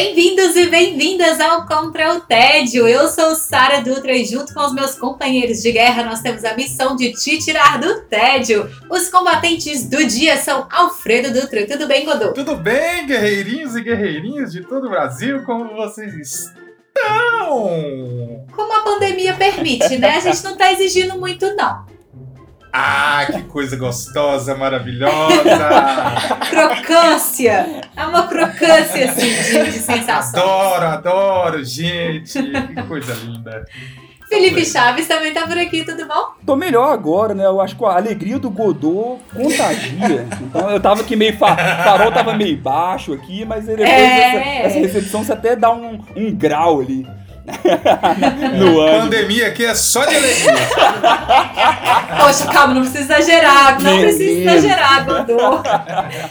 Bem-vindos e bem-vindas ao Contra o Tédio. Eu sou Sara Dutra e junto com os meus companheiros de guerra nós temos a missão de te tirar do tédio. Os combatentes do dia são Alfredo Dutra. Tudo bem, Godô? Tudo bem, guerreirinhos e guerreirinhas de todo o Brasil? Como vocês estão? Como a pandemia permite, né? A gente não tá exigindo muito, não. Ah, que coisa gostosa, maravilhosa! crocância! É uma crocância, assim, de, de sensações. Adoro, adoro, gente! Que coisa linda! Felipe Chaves também tá por aqui, tudo bom? Tô melhor agora, né? Eu acho que a alegria do Godot contagia. Então eu tava aqui meio. Fa farol tava meio baixo aqui, mas depois é... essa, essa, recepção você até dá um, um grau ali. no ano. Pandemia aqui é só de alegria. Poxa, calma, não precisa exagerar. Não precisa exagerar, Godô.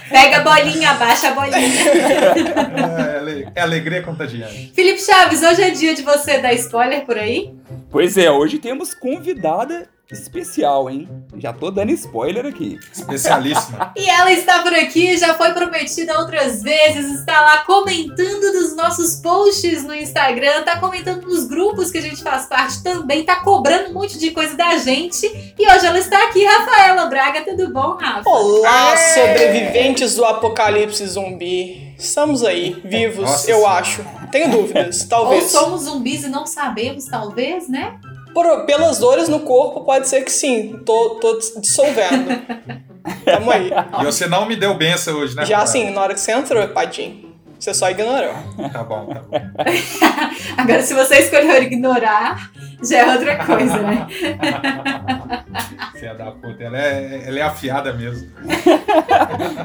Pega a bolinha, abaixa a bolinha. É, é alegria contagiante. Felipe Chaves, hoje é dia de você dar spoiler por aí? Pois é, hoje temos convidada especial, hein? Já tô dando spoiler aqui. Especialíssima. e ela está por aqui, já foi prometida outras vezes, está lá comentando dos nossos posts no Instagram, tá comentando nos grupos que a gente faz parte também, tá cobrando um monte de coisa da gente. E hoje ela está aqui, Rafaela Braga, tudo bom, Rafa? Olá, sobreviventes do apocalipse zumbi. Estamos aí, vivos, Nossa eu senhora. acho. Tenho dúvidas, talvez. Ou somos zumbis e não sabemos, talvez, né? Por, pelas dores no corpo, pode ser que sim. Tô, tô dissolvendo. Tamo aí. E você não me deu benção hoje, né? Já sim, na hora que você entrou, Padinho. Você só ignorou. Tá bom, tá bom. Agora, se você escolheu ignorar, já é outra coisa, né? Você é da puta, ela é, ela é afiada mesmo.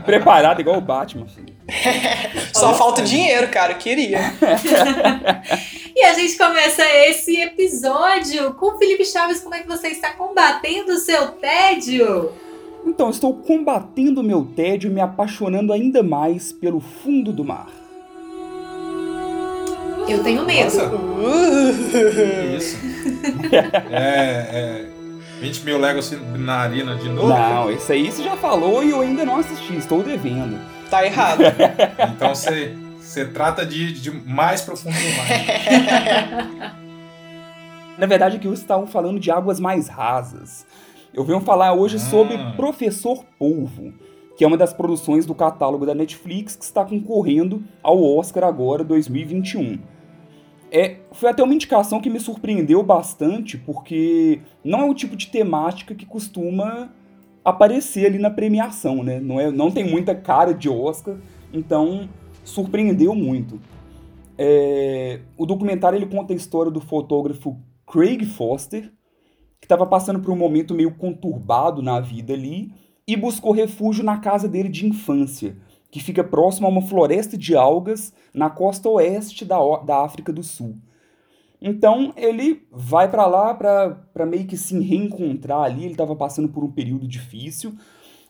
Preparada igual o Batman. Só falta dinheiro, cara, queria. e a gente começa esse episódio com o Felipe Chaves. Como é que você está combatendo o seu tédio? Então, estou combatendo o meu tédio e me apaixonando ainda mais pelo fundo do mar. Eu tenho medo. Nossa. Uh. Isso. é, é 20 mil Legos Submarina de novo? Não, isso aí você já falou e eu ainda não assisti, estou devendo. Tá errado. então você, você trata de, de mais profundo do mar. Na verdade, aqui vocês estavam falando de águas mais rasas. Eu venho falar hoje ah. sobre Professor Polvo, que é uma das produções do catálogo da Netflix que está concorrendo ao Oscar agora 2021. É, foi até uma indicação que me surpreendeu bastante, porque não é o tipo de temática que costuma aparecer ali na premiação, né? Não, é, não tem muita cara de Oscar, então surpreendeu muito. É, o documentário ele conta a história do fotógrafo Craig Foster, que estava passando por um momento meio conturbado na vida ali e buscou refúgio na casa dele de infância, que fica próximo a uma floresta de algas na costa oeste da, da África do Sul. Então ele vai para lá para meio que se reencontrar ali. Ele estava passando por um período difícil.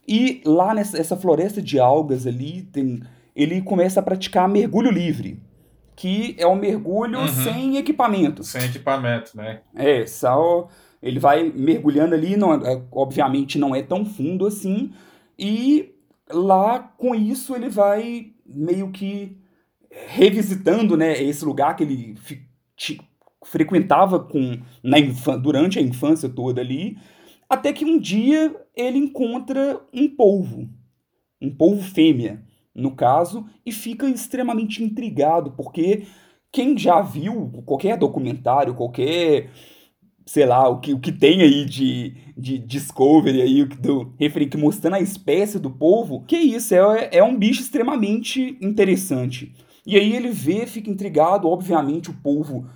E lá nessa floresta de algas ali, tem, ele começa a praticar mergulho livre, que é um mergulho uhum. sem equipamento. Sem equipamento, né? É, só ele vai mergulhando ali, não, é, obviamente não é tão fundo assim, e lá com isso ele vai meio que revisitando né, esse lugar que ele frequentava com na durante a infância toda ali, até que um dia ele encontra um polvo, um polvo fêmea, no caso, e fica extremamente intrigado, porque quem já viu qualquer documentário, qualquer sei lá, o que, o que tem aí de, de Discovery aí, do, referente, mostrando a espécie do polvo, que isso, é, é um bicho extremamente interessante. E aí ele vê, fica intrigado, obviamente o polvo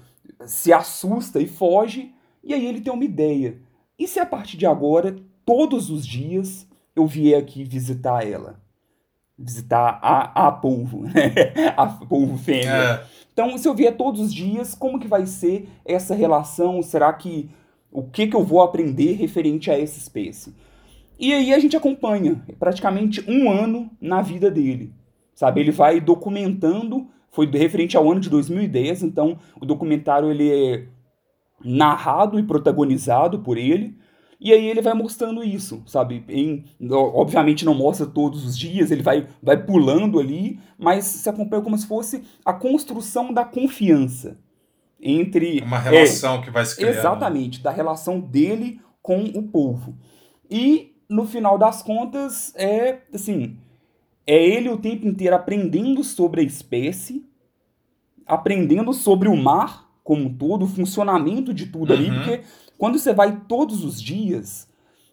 se assusta e foge, e aí ele tem uma ideia. E se a partir de agora, todos os dias, eu vier aqui visitar ela? Visitar a, a polvo, né? A polvo fêmea. É. Então, se eu vier todos os dias, como que vai ser essa relação? Será que o que que eu vou aprender referente a essa espécie? E aí a gente acompanha praticamente um ano na vida dele, sabe? Ele vai documentando, foi referente ao ano de 2010, então o documentário ele é narrado e protagonizado por ele, e aí ele vai mostrando isso, sabe? Em, obviamente não mostra todos os dias, ele vai, vai pulando ali, mas se acompanha como se fosse a construção da confiança entre... Uma relação é, que vai se criando. Exatamente, da relação dele com o povo. E, no final das contas, é, assim, é ele o tempo inteiro aprendendo sobre a espécie, aprendendo sobre o mar como um todo, o funcionamento de tudo uhum. ali, porque quando você vai todos os dias,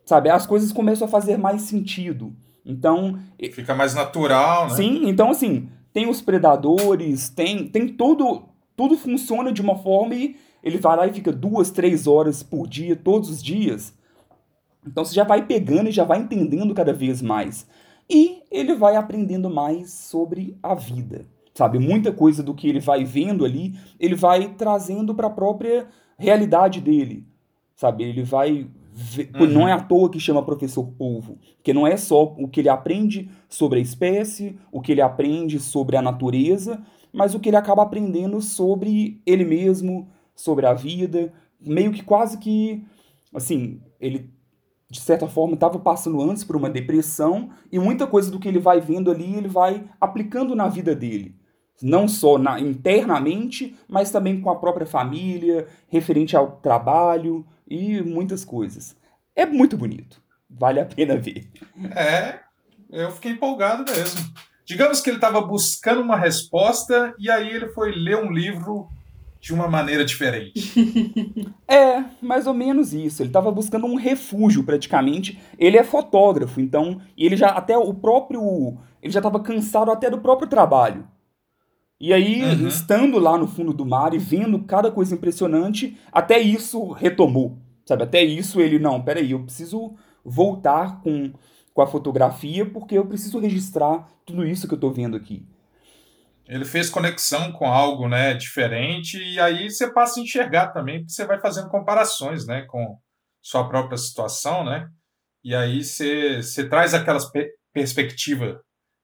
sabe, as coisas começam a fazer mais sentido. Então. Fica mais natural, né? Sim, então assim, tem os predadores, tem, tem tudo. Tudo funciona de uma forma e ele vai lá e fica duas, três horas por dia, todos os dias. Então você já vai pegando e já vai entendendo cada vez mais. E ele vai aprendendo mais sobre a vida. Sabe, muita coisa do que ele vai vendo ali, ele vai trazendo para a própria realidade dele sabe? Ele vai. Ver, uhum. Não é à toa que chama professor polvo, porque não é só o que ele aprende sobre a espécie, o que ele aprende sobre a natureza, mas o que ele acaba aprendendo sobre ele mesmo, sobre a vida, meio que quase que, assim, ele de certa forma estava passando antes por uma depressão e muita coisa do que ele vai vendo ali ele vai aplicando na vida dele não só na, internamente, mas também com a própria família, referente ao trabalho, e muitas coisas. É muito bonito. Vale a pena ver. É, eu fiquei empolgado mesmo. Digamos que ele estava buscando uma resposta e aí ele foi ler um livro de uma maneira diferente. é, mais ou menos isso. Ele estava buscando um refúgio praticamente. Ele é fotógrafo, então ele já até o próprio ele já estava cansado até do próprio trabalho. E aí, uhum. estando lá no fundo do mar e vendo cada coisa impressionante, até isso retomou. Sabe, até isso ele, não, peraí, eu preciso voltar com, com a fotografia porque eu preciso registrar tudo isso que eu tô vendo aqui. Ele fez conexão com algo, né, diferente e aí você passa a enxergar também, porque você vai fazendo comparações, né, com sua própria situação, né? E aí você, você traz aquelas pe perspectiva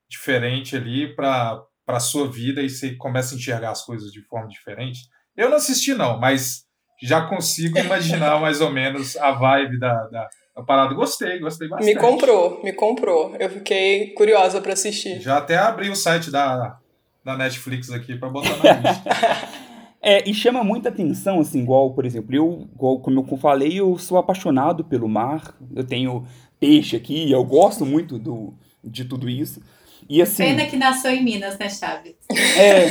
diferente ali para a sua vida e você começa a enxergar as coisas de forma diferente. Eu não assisti não, mas já consigo imaginar mais ou menos a vibe da, da, da, parada. Gostei, gostei bastante. Me comprou, me comprou. Eu fiquei curiosa para assistir. Já até abri o site da, da Netflix aqui para botar na lista. é, e chama muita atenção, assim, igual, por exemplo, eu, igual, como eu falei, eu sou apaixonado pelo mar, eu tenho peixe aqui, eu gosto muito do, de tudo isso. E assim, Pena que nasceu em Minas, né, Chaves? É,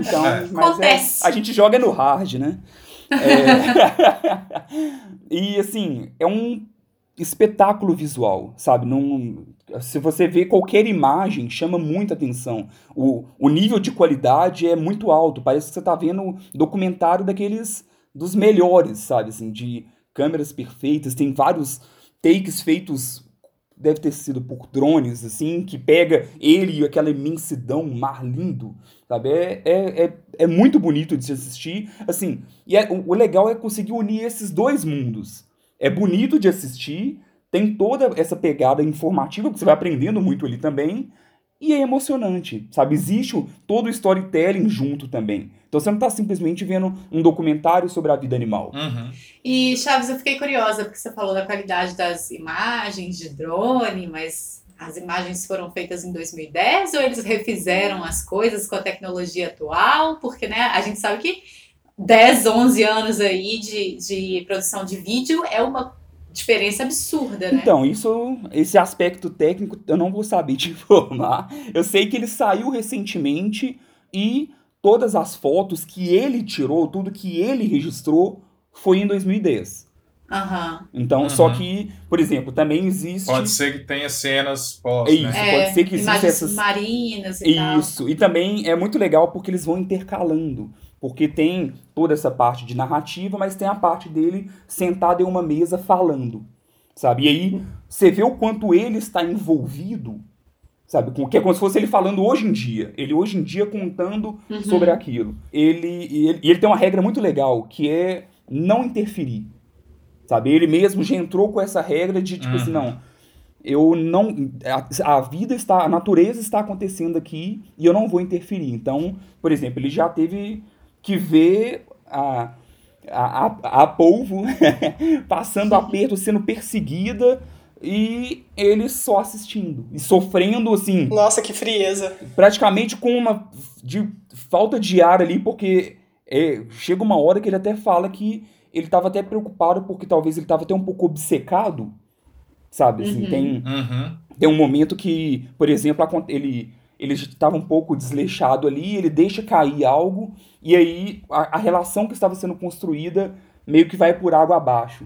então, é. mas é, a gente joga no hard, né? É... e assim, é um espetáculo visual, sabe? Não, se você vê qualquer imagem, chama muita atenção. O, o nível de qualidade é muito alto. Parece que você está vendo documentário daqueles dos melhores, sabe? Assim, de câmeras perfeitas. Tem vários takes feitos deve ter sido por drones, assim, que pega ele e aquela imensidão, mar lindo, sabe? É, é, é, é muito bonito de se assistir, assim, e é, o, o legal é conseguir unir esses dois mundos. É bonito de assistir, tem toda essa pegada informativa, que você vai aprendendo muito ali também, e é emocionante, sabe? Existe todo o storytelling junto também. Então você não está simplesmente vendo um documentário sobre a vida animal. Uhum. E, Chaves, eu fiquei curiosa, porque você falou da qualidade das imagens de drone, mas as imagens foram feitas em 2010 ou eles refizeram as coisas com a tecnologia atual? Porque, né, a gente sabe que 10, 11 anos aí de, de produção de vídeo é uma diferença absurda, né? Então, isso, esse aspecto técnico eu não vou saber te informar. Eu sei que ele saiu recentemente e todas as fotos que ele tirou, tudo que ele registrou, foi em 2010. Uhum. Então, uhum. só que, por exemplo, também existe. Pode ser que tenha cenas pós, Isso, né? é, pode ser que existam essas. marinas e Isso, tal. e também é muito legal porque eles vão intercalando. Porque tem toda essa parte de narrativa, mas tem a parte dele sentado em uma mesa falando, sabe? E aí você vê o quanto ele está envolvido, sabe? Com, que é como se fosse ele falando hoje em dia. Ele hoje em dia contando uhum. sobre aquilo. Ele, e ele, e ele tem uma regra muito legal, que é não interferir, sabe? Ele mesmo já entrou com essa regra de, tipo assim, uhum. assim, não eu não. A, a, vida está. A natureza está acontecendo aqui e eu não vou interferir. Então, por exemplo, ele já teve que ver a. A, a, a polvo passando aperto, sendo perseguida e ele só assistindo e sofrendo assim. Nossa, que frieza! Praticamente com uma de falta de ar ali, porque é, chega uma hora que ele até fala que ele estava até preocupado porque talvez ele estava até um pouco obcecado sabe? Assim, Uhum. tem, Uhum. tem um momento que, por exemplo, ele ele estava um pouco desleixado ali, ele deixa cair algo, e aí a, a relação que estava sendo construída meio que vai por água abaixo,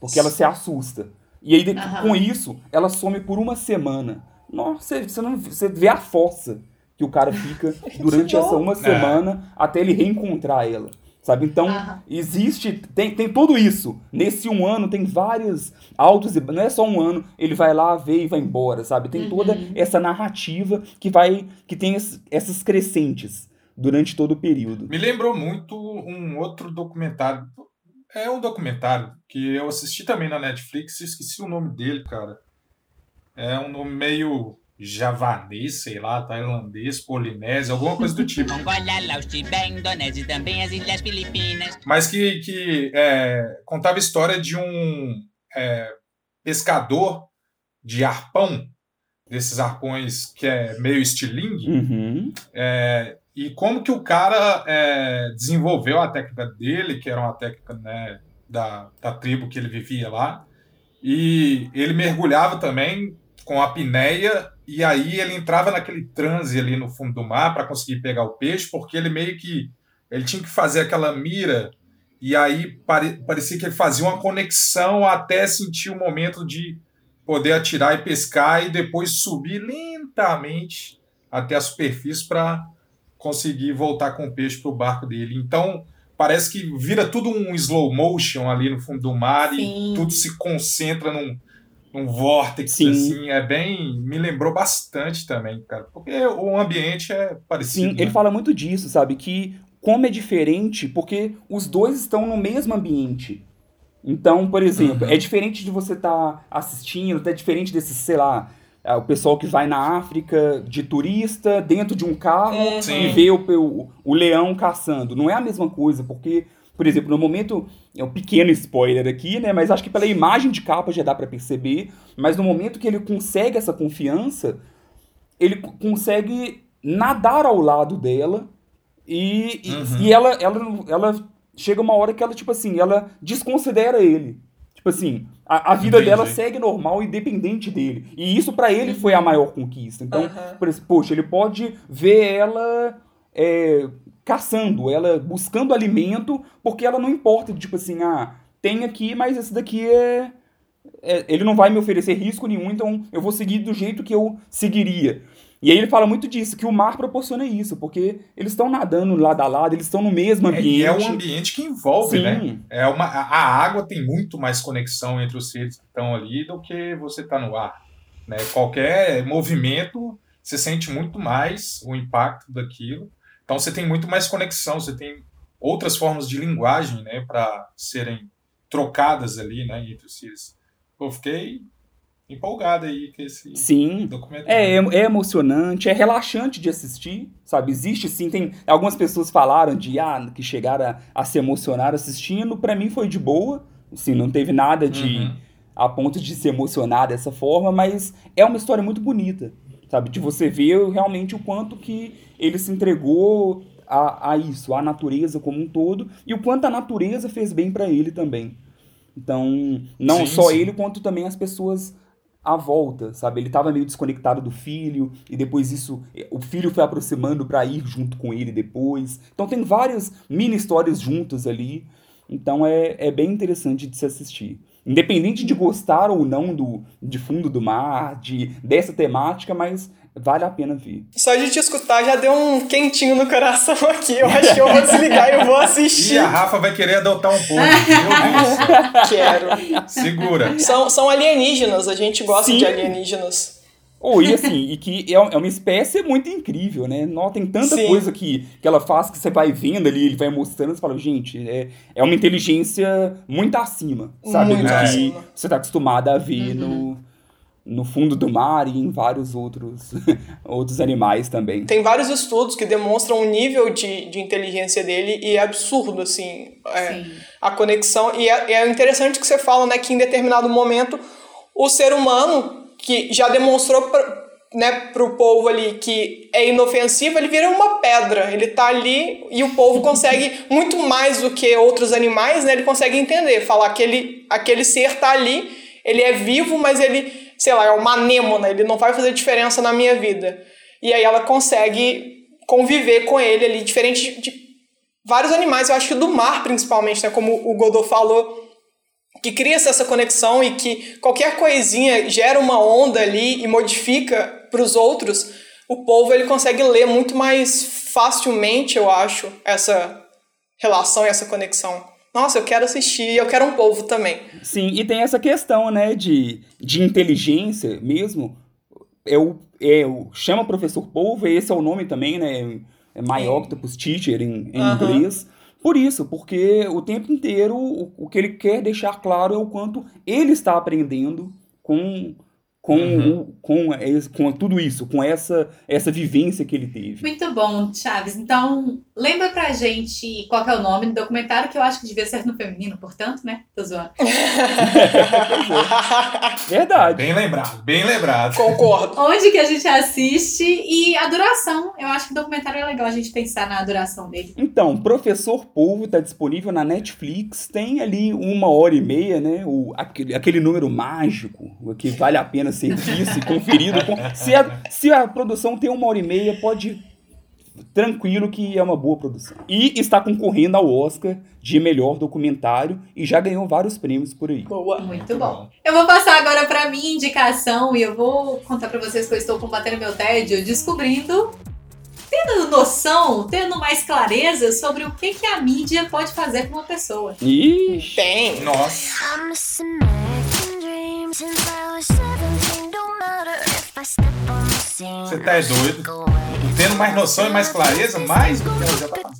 porque ela se assusta. E aí, de- Aham. com isso, ela some por uma semana. Nossa, você, não, você vê a força que o cara fica durante essa uma semana até ele reencontrar ela. Sabe? Então, Aham. existe, tem, tem tudo isso. Nesse um ano tem vários altos e não é só um ano, ele vai lá, vê e vai embora, sabe? Tem toda Uhum. essa narrativa que vai que tem es- essas crescentes durante todo o período. Me lembrou muito um outro documentário. É um documentário que eu assisti também na Netflix, esqueci o nome dele, cara. É um nome meio javanês, sei lá, tailandês, polinésio, alguma coisa do tipo. Angola, Laos, Tibete, Indonésia e também as Ilhas Filipinas. Mas que, que é, contava a história de um é, pescador de arpão, desses arpões que é meio estilingue, Uhum. É, e como que o cara é, desenvolveu a técnica dele, que era uma técnica né, da, da tribo que ele vivia lá, e ele mergulhava também com a apneia, e aí ele entrava naquele transe ali no fundo do mar para conseguir pegar o peixe, porque ele meio que ele tinha que fazer aquela mira, e aí pare, parecia que ele fazia uma conexão até sentir o momento de poder atirar e pescar, e depois subir lentamente até a superfície para conseguir voltar com o peixe para o barco dele. Então, parece que vira tudo um slow motion ali no fundo do mar Sim. e tudo se concentra num, num vórtice, Sim. assim. É bem... Me lembrou bastante também, cara. Porque o ambiente é parecido. Sim, né? ele fala muito disso, sabe? Que como é diferente, porque os dois estão no mesmo ambiente. Então, por exemplo, Uhum. é diferente de você estar assistindo, é diferente desse, sei lá, o pessoal que vai na África de turista, dentro de um carro, Uhum. e vê o, o, o leão caçando. Não é a mesma coisa, porque, por exemplo, no momento, é um pequeno spoiler aqui, né? Mas acho que pela imagem de capa já dá pra perceber. Mas no momento que ele consegue essa confiança, ele consegue nadar ao lado dela e, e, Uhum. e ela, ela, não- ela chega uma hora que ela, tipo assim, ela desconsidera ele. Tipo assim, a, a vida Entendi. dela segue normal, independente dele. E isso pra ele foi a maior conquista. Então, Aham. por exemplo, poxa, ele pode ver ela é, caçando, ela buscando alimento, porque ela não importa, tipo assim, ah, tem aqui, mas esse daqui é, é- Ele não vai me oferecer risco nenhum, então eu vou seguir do jeito que eu seguiria. E aí ele fala muito disso, que o mar proporciona isso, porque eles estão nadando lado a lado, eles estão no mesmo É, ambiente. e é um ambiente que envolve, Sim. né? É uma, a a água tem muito mais conexão entre os seres que estão ali do que você está no ar. Né? Qualquer movimento, você sente muito mais o impacto daquilo. Então você tem muito mais conexão, você tem outras formas de linguagem né, para serem trocadas ali né, entre os seres. Eu fiquei empolgado aí com esse Sim. documentário. É, é, é emocionante, é relaxante de assistir, sabe? Existe sim, tem. Algumas pessoas falaram de ah, que chegaram a, a se emocionar assistindo. Pra mim foi de boa. Assim, não teve nada de. Uhum. a ponto de se emocionar dessa forma, mas é uma história muito bonita, sabe? De você ver realmente o quanto que ele se entregou a, a isso, à natureza como um todo, e o quanto a natureza fez bem pra ele também. Então, não Sim, só sim. ele, quanto também as pessoas à volta, sabe? Ele tava meio desconectado do filho, e depois isso, o filho foi aproximando pra ir junto com ele depois. Então tem várias mini histórias juntas ali. Então é, é bem interessante de se assistir. Independente de gostar ou não do, de fundo do mar, de, dessa temática, mas vale a pena ver. Só de te escutar já deu um quentinho no coração aqui. Eu acho que eu vou desligar e eu vou E assistir. a Rafa vai querer adotar um pouco. Quero. Segura. São, são alienígenas, a gente gosta Sim. de alienígenas. Ou e assim, e que é, é uma espécie muito incrível, né? Tem tanta Sim. coisa que, que ela faz que você vai vendo ali, ele vai mostrando, você fala, gente, é, é uma inteligência muito acima, sabe? Muito do que acima. você tá acostumado a ver no, no fundo do mar e em vários outros, outros animais também. Tem vários estudos que demonstram o nível de, de inteligência dele e é absurdo, assim, é, a conexão. E é, é interessante que você fala, né, que em determinado momento o ser humano, que já demonstrou pra, né, pro povo ali que é inofensivo, ele vira uma pedra. Ele tá ali e o povo consegue muito mais do que outros animais, né? Ele consegue entender, falar que ele, aquele ser tá ali, ele é vivo, mas ele sei lá, é uma anêmona, ele não vai fazer diferença na minha vida. E aí ela consegue conviver com ele ali, diferente de, vários animais, eu acho que do mar principalmente, né, como o Godot falou, que cria essa conexão e que qualquer coisinha gera uma onda ali e modifica para os outros, o povo ele consegue ler muito mais facilmente, eu acho, essa relação e essa conexão nossa, eu quero assistir, eu quero um povo também. Sim, e tem essa questão, né, de, de inteligência mesmo. É o, é o, chama professor polvo, esse é o nome também, né, é Myoctopus teacher em, em inglês. Por isso, porque o tempo inteiro o, o que ele quer deixar claro é o quanto ele está aprendendo com com, uhum. com, com tudo isso, com essa, essa vivência que ele teve. Muito bom, Chaves. Então, lembra pra gente qual é o nome do documentário, que eu acho que devia ser no feminino, portanto, né? Tô zoando. Verdade. Bem lembrado, bem lembrado. Concordo. Onde que a gente assiste e a duração. Eu acho que o documentário é legal a gente pensar na duração dele. Então, Professor Polvo tá disponível na Netflix, tem ali uma hora e meia, né? O, aquele, aquele número mágico que vale a pena ser visto e conferido. se, a, se a produção tem uma hora e meia, pode tranquilo que é uma boa produção. E está concorrendo ao Oscar de melhor documentário e já ganhou vários prêmios por aí. Boa, muito bom. Eu vou passar agora para minha indicação e eu vou contar para vocês que eu estou combatendo meu tédio, descobrindo tendo noção, tendo mais clareza sobre o que, que a mídia pode fazer com uma pessoa. Ixi. Tem. Nossa. Você tá é doido. Tendo mais noção e mais clareza, mais do que ela já tá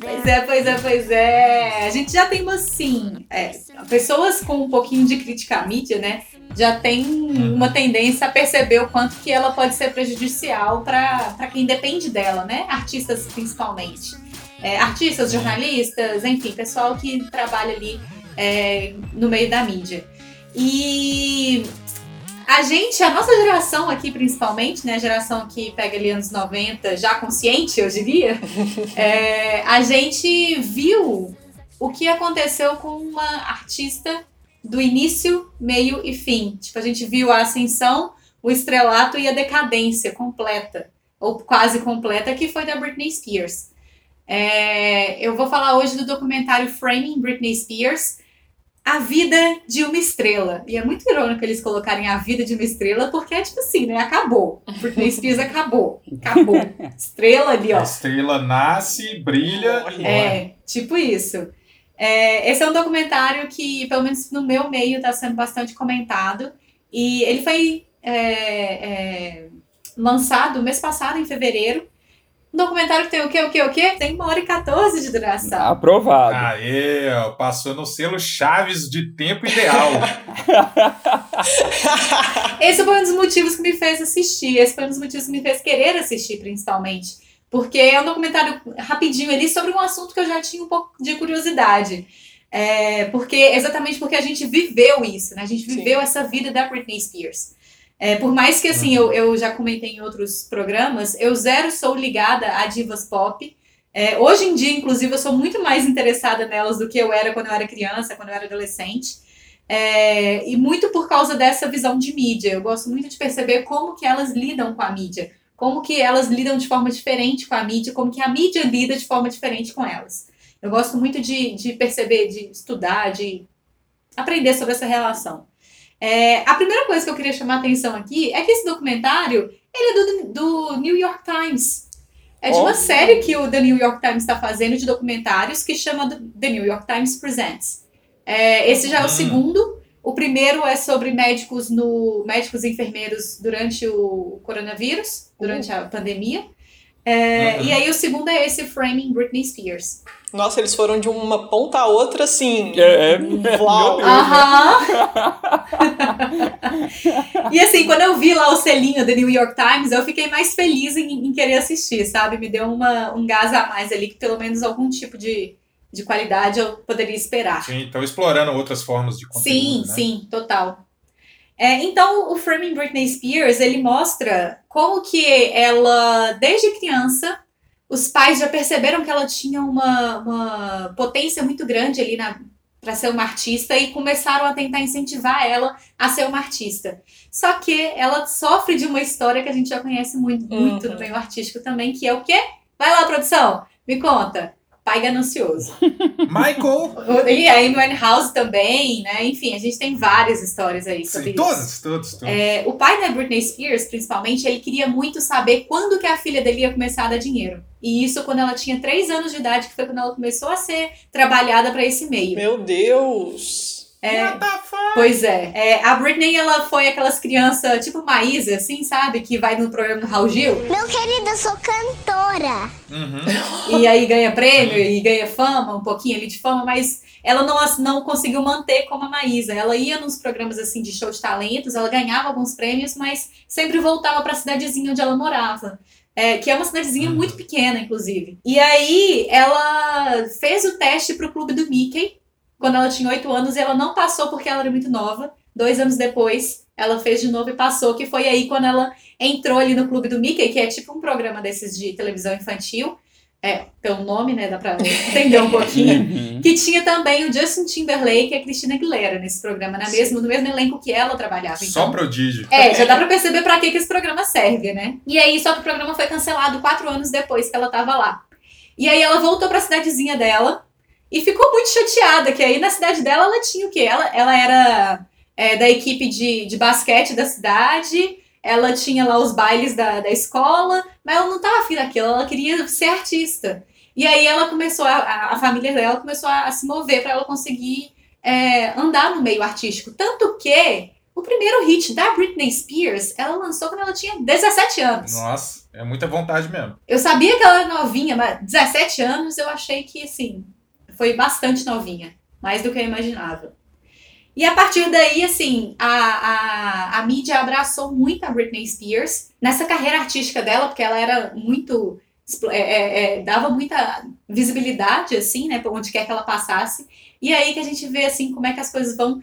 Pois é, pois é, pois é. A gente já tem, assim, é, pessoas com um pouquinho de crítica à mídia, né? Já tem uhum. uma tendência a perceber o quanto que ela pode ser prejudicial para quem depende dela, né? Artistas principalmente. É, artistas, jornalistas, enfim, pessoal que trabalha ali é, no meio da mídia. E a gente, a nossa geração aqui principalmente, né, a geração que pega ali anos 90, já consciente, eu diria, é, a gente viu o que aconteceu com uma artista do início, meio e fim. Tipo, a gente viu a ascensão, o estrelato e a decadência completa, ou quase completa, que foi da Britney Spears. É, eu vou falar hoje do documentário Framing Britney Spears, a vida de uma estrela. E é muito irônico eles colocarem a vida de uma estrela, porque é tipo assim, né? Acabou. Britney Spears acabou. Acabou. Estrela ali, ó. A estrela nasce, brilha e É, tipo isso. É, esse é um documentário que, pelo menos no meu meio, está sendo bastante comentado. E ele foi é, é, lançado mês passado, em fevereiro. Um documentário que tem o quê, o quê, o quê? Tem uma hora e 14 de duração. Aprovado. Aê, ó, passou no selo Chaves de tempo ideal. Esse foi um dos motivos que me fez assistir. Esse foi um dos motivos que me fez querer assistir, principalmente. Porque é um documentário rapidinho ali sobre um assunto que eu já tinha um pouco de curiosidade. É, porque exatamente porque a gente viveu isso, né? A gente viveu Sim. essa vida da Britney Spears. É, por mais que, assim, eu, eu já comentei em outros programas, eu zero sou ligada a divas pop. É, hoje em dia, inclusive, eu sou muito mais interessada nelas do que eu era quando eu era criança, quando eu era adolescente. É, e muito por causa dessa visão de mídia. Eu gosto muito de perceber como que elas lidam com a mídia. Como que elas lidam de forma diferente com a mídia, como que a mídia lida de forma diferente com elas. Eu gosto muito de, de perceber, de estudar, de aprender sobre essa relação. É, a primeira coisa que eu queria chamar a atenção aqui é que esse documentário ele é do, do New York Times. É de uma série que o The New York Times está fazendo de documentários que chama The New York Times Presents. É, esse já é o hum. segundo. O primeiro é sobre médicos no médicos e enfermeiros durante o coronavírus, durante a pandemia. É, uhum. E aí o segundo é esse Framing Britney Spears. Nossa, eles foram de uma ponta a outra, assim. É, é Uau! Aham! e assim, quando eu vi lá o selinho do New York Times, eu fiquei mais feliz em, em, querer assistir, sabe? Me deu uma, um gás a mais ali, que pelo menos algum tipo de, de qualidade eu poderia esperar. Sim, então explorando outras formas de conteúdo. Sim, né? sim, total. É, então, o Framing Britney Spears, ele mostra como que ela, desde criança, os pais já perceberam que ela tinha uma, uma potência muito grande ali para ser uma artista e começaram a tentar incentivar ela a ser uma artista. Só que ela sofre de uma história que a gente já conhece muito, muito uhum. no meio artístico também, que é o quê? Vai lá, produção, me conta pai ganancioso. Michael! E a Amy Winehouse também, né? Enfim, a gente tem várias histórias aí sobre Sim, todas, todas, todas. É, o pai da Britney Spears, principalmente, ele queria muito saber quando que a filha dele ia começar a dar dinheiro. E isso quando ela tinha 3 anos de idade, que foi quando ela começou a ser trabalhada para esse meio. Meu Deus! É, pois é. é. A Britney, ela foi aquelas crianças, tipo Maísa, assim, sabe? Que vai no programa do Raul Gil. Meu querido, eu sou cantora. Uhum. E aí ganha prêmio e ganha fama, um pouquinho ali de fama, mas ela não, não conseguiu manter como a Maísa. Ela ia nos programas, assim, de show de talentos, ela ganhava alguns prêmios, mas sempre voltava para a cidadezinha onde ela morava. É, que é uma cidadezinha uhum. muito pequena, inclusive. E aí, ela fez o teste pro clube do Mickey, quando ela tinha oito anos e ela não passou porque ela era muito nova. Dois anos depois, ela fez de novo e passou, que foi aí quando ela entrou ali no Clube do Mickey, que é tipo um programa desses de televisão infantil. É, pelo nome, né? Dá pra entender um pouquinho. Uhum. que tinha também o Justin Timberlake e a Christina Aguilera nesse programa, né? mesmo, no mesmo elenco que ela trabalhava. Então, só prodígio. É, já dá pra perceber pra que, que esse programa serve, né? E aí, só que o programa foi cancelado quatro anos depois que ela tava lá. E aí ela voltou pra cidadezinha dela, e ficou muito chateada, que aí na cidade dela ela tinha o quê? Ela, ela era é, da equipe de, de basquete da cidade, ela tinha lá os bailes da, da escola, mas ela não estava afim daquilo, ela queria ser artista. E aí ela começou, a, a família dela começou a, a se mover para ela conseguir é, andar no meio artístico. Tanto que o primeiro hit da Britney Spears, ela lançou quando ela tinha 17 anos. Nossa, é muita vontade mesmo. Eu sabia que ela era novinha, mas 17 anos eu achei que, assim, foi bastante novinha, mais do que eu imaginava. E a partir daí, assim, a, a, a mídia abraçou muito a Britney Spears nessa carreira artística dela, porque ela era muito. É, é, é, dava muita visibilidade, assim, né, por onde quer que ela passasse. E aí que a gente vê, assim, como é que as coisas vão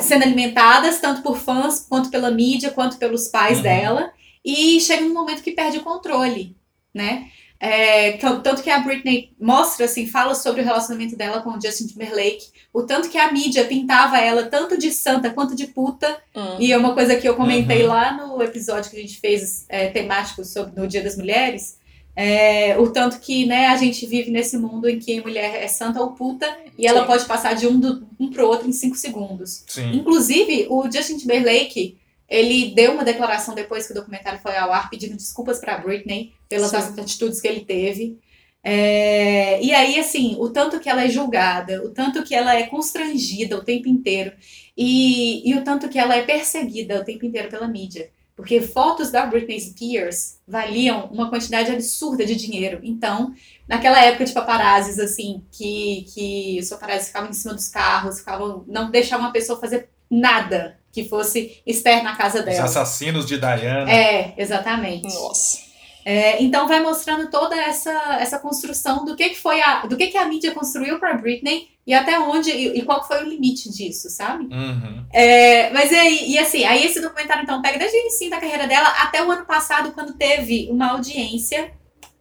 sendo alimentadas, tanto por fãs, quanto pela mídia, quanto pelos pais uhum. dela. E chega um momento que perde o controle, né? É, tanto que a Britney mostra, assim, fala sobre o relacionamento dela com o Justin Timberlake, o tanto que a mídia pintava ela tanto de santa quanto de puta. Uhum. E é uma coisa que eu comentei uhum. lá no episódio que a gente fez é, temático sobre no Dia das Mulheres. É, o tanto que né, a gente vive nesse mundo em que a mulher é santa ou puta e ela Sim. pode passar de um, do, um pro outro em cinco segundos. Sim. Inclusive, o Justin Timberlake ele deu uma declaração depois que o documentário foi ao ar, pedindo desculpas para Britney pelas atitudes que ele teve. É, e aí, assim, o tanto que ela é julgada, o tanto que ela é constrangida o tempo inteiro, e, e o tanto que ela é perseguida o tempo inteiro pela mídia. Porque fotos da Britney Spears valiam uma quantidade absurda de dinheiro. Então, naquela época de paparazzis, assim, que, que os paparazzis ficavam em cima dos carros, ficavam, não deixavam uma pessoa fazer nada que fosse externa à casa dela. Os assassinos de Diana. É, exatamente. Nossa. É, então vai mostrando toda essa, essa construção do que, que foi a do que, que a mídia construiu para Britney e até onde e, e, qual foi o limite disso, sabe? Uhum. É, mas aí, e assim, aí esse documentário então pega desde o início da carreira dela até o ano passado quando teve uma audiência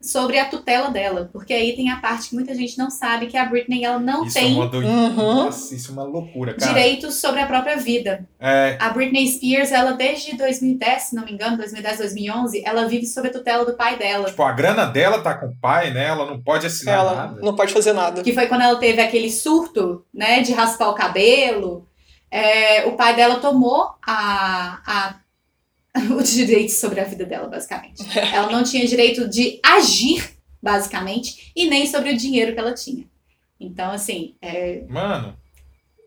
sobre a tutela dela, porque aí tem a parte que muita gente não sabe que a Britney ela não isso é tem é uma uhum. Nossa, isso é uma loucura, cara. direitos sobre a própria vida. É. A Britney Spears, ela desde 2010, se não me engano, 2010, 2011, ela vive sob a tutela do pai dela. Tipo, a grana dela tá com o pai, né? Ela não pode assinar ela nada. Não pode fazer nada. Que foi quando ela teve aquele surto, né, de raspar o cabelo. É, o pai dela tomou a, a o direito sobre a vida dela, basicamente. Ela não tinha direito de agir, basicamente, e nem sobre o dinheiro que ela tinha. Então, assim. É... Mano.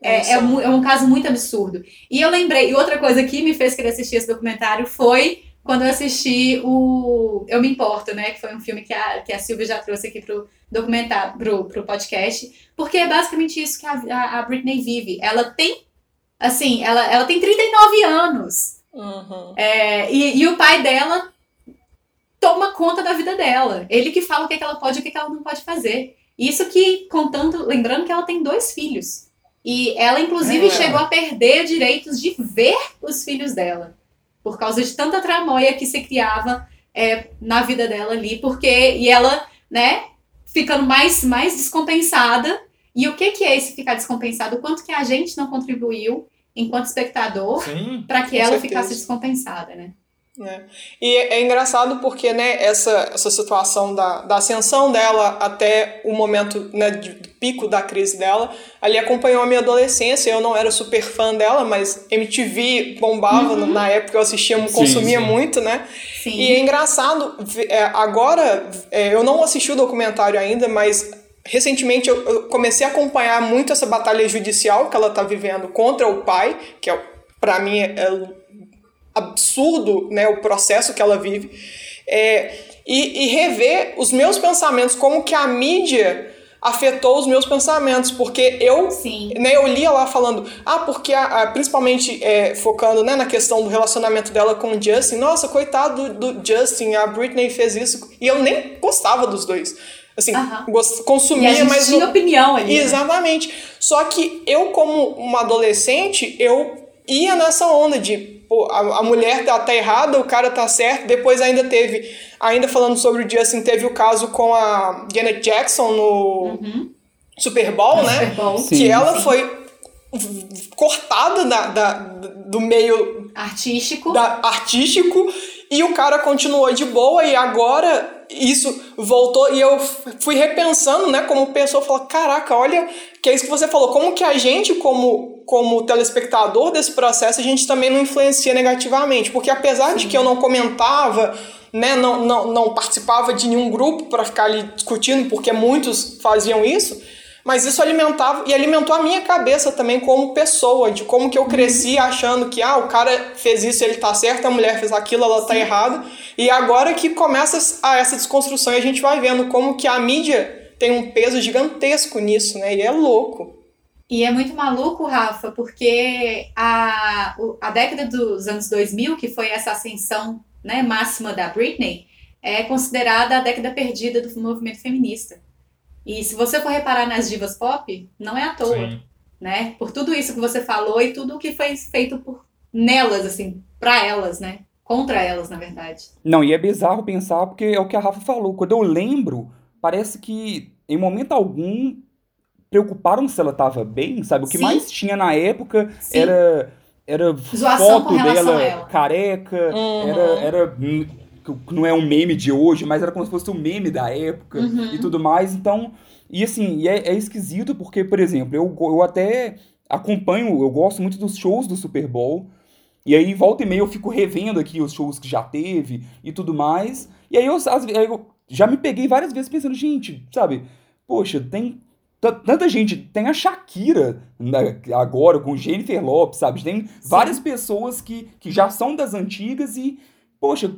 É, é, um, é um caso muito absurdo. E eu lembrei, e outra coisa que me fez querer assistir esse documentário foi quando eu assisti o Eu Me Importo, né? Que foi um filme que a, que a Silvia já trouxe aqui pro documentário, pro, pro podcast. Porque é basicamente isso que a, a, a Britney vive. Ela tem, assim, ela, ela tem 39 anos. Uhum. É, e, e o pai dela toma conta da vida dela. Ele que fala o que, é que ela pode e o que, é que ela não pode fazer. Isso que, contando, lembrando que ela tem dois filhos. E ela, inclusive, É. chegou a perder direitos de ver os filhos dela. Por causa de tanta tramóia que se criava é, na vida dela ali. Porque, e ela, né, ficando mais, mais descompensada. E o que, que é esse ficar descompensado? O quanto que a gente não contribuiu, enquanto espectador, para que ela certeza. ficasse descompensada, né? E é é engraçado porque, né, essa, essa situação da, da ascensão dela até o momento né, de, do pico da crise dela, ali acompanhou a minha adolescência. Eu não era super fã dela, mas MTV bombava na época, eu assistia, Sim, consumia sim. muito, né? Sim. E é engraçado, é, agora, é, eu não assisti o documentário ainda, mas recentemente eu, eu comecei a acompanhar muito essa batalha judicial que ela tá vivendo contra o pai, que é, para mim é, é absurdo né, o processo que ela vive. É, e, e rever os meus pensamentos, como que a mídia afetou os meus pensamentos, porque eu Sim. né, eu lia lá falando, ah, porque a, a- principalmente é, focando né, na questão do relacionamento dela com o Justin, nossa, coitado do, do Justin, a Britney fez isso, e eu nem gostava dos dois. Assim, gost- E a consumia, gente mas tinha opinião ali. né? Exatamente. Só que eu, como uma adolescente, eu ia nessa onda de pô, a, a mulher tá, tá errada, o cara tá certo. Depois ainda teve, ainda falando sobre o Justin, teve o caso com a Janet Jackson no Super Bowl, né? Super Bowl. Sim, que ela sim. foi cortada da, da- do meio Artístico. da- artístico e o cara continuou de boa e agora isso voltou e eu fui repensando, né, como pessoa, falar, caraca, olha, que é isso que você falou, como que a gente como como telespectador desse processo, a gente também não influencia negativamente, porque apesar de que eu não comentava, né, não, não, não participava de nenhum grupo para ficar ali discutindo, porque muitos faziam isso, mas isso alimentava e alimentou a minha cabeça também como pessoa, de como que eu cresci achando que ah, o cara fez isso, ele tá certo, a mulher fez aquilo, ela tá errada. E agora que começa a essa desconstrução a gente vai vendo como que a mídia tem um peso gigantesco nisso, né? E é louco. E é muito maluco, Rafa, porque a, a década dos anos 2000, que foi essa ascensão né, máxima da Britney, é considerada a década perdida do movimento feminista. E se você for reparar nas divas pop, não é à toa, Sim. né? Por tudo isso que você falou e tudo o que foi feito por nelas, assim, pra elas, né? Contra elas, na verdade. Não, e é bizarro pensar, porque é o que a Rafa falou. Quando eu lembro, parece que em momento algum preocuparam se ela tava bem, sabe? O que Sim. mais tinha na época Sim. era era Zoação foto dela ela. careca, Uhum. era era que não é um meme de hoje, mas era como se fosse um meme da época Uhum. e tudo mais. Então, e assim, é, é esquisito porque, por exemplo, eu, eu até acompanho, eu gosto muito dos shows do Super Bowl. E aí, volta e meia, eu fico revendo aqui os shows que já teve e tudo mais. E aí, eu, aí eu já me peguei várias vezes pensando, gente, sabe? Poxa, tem tanta gente. Tem a Shakira né, agora com Jennifer Lopes, sabe? Tem várias pessoas que, que já são das antigas e, poxa,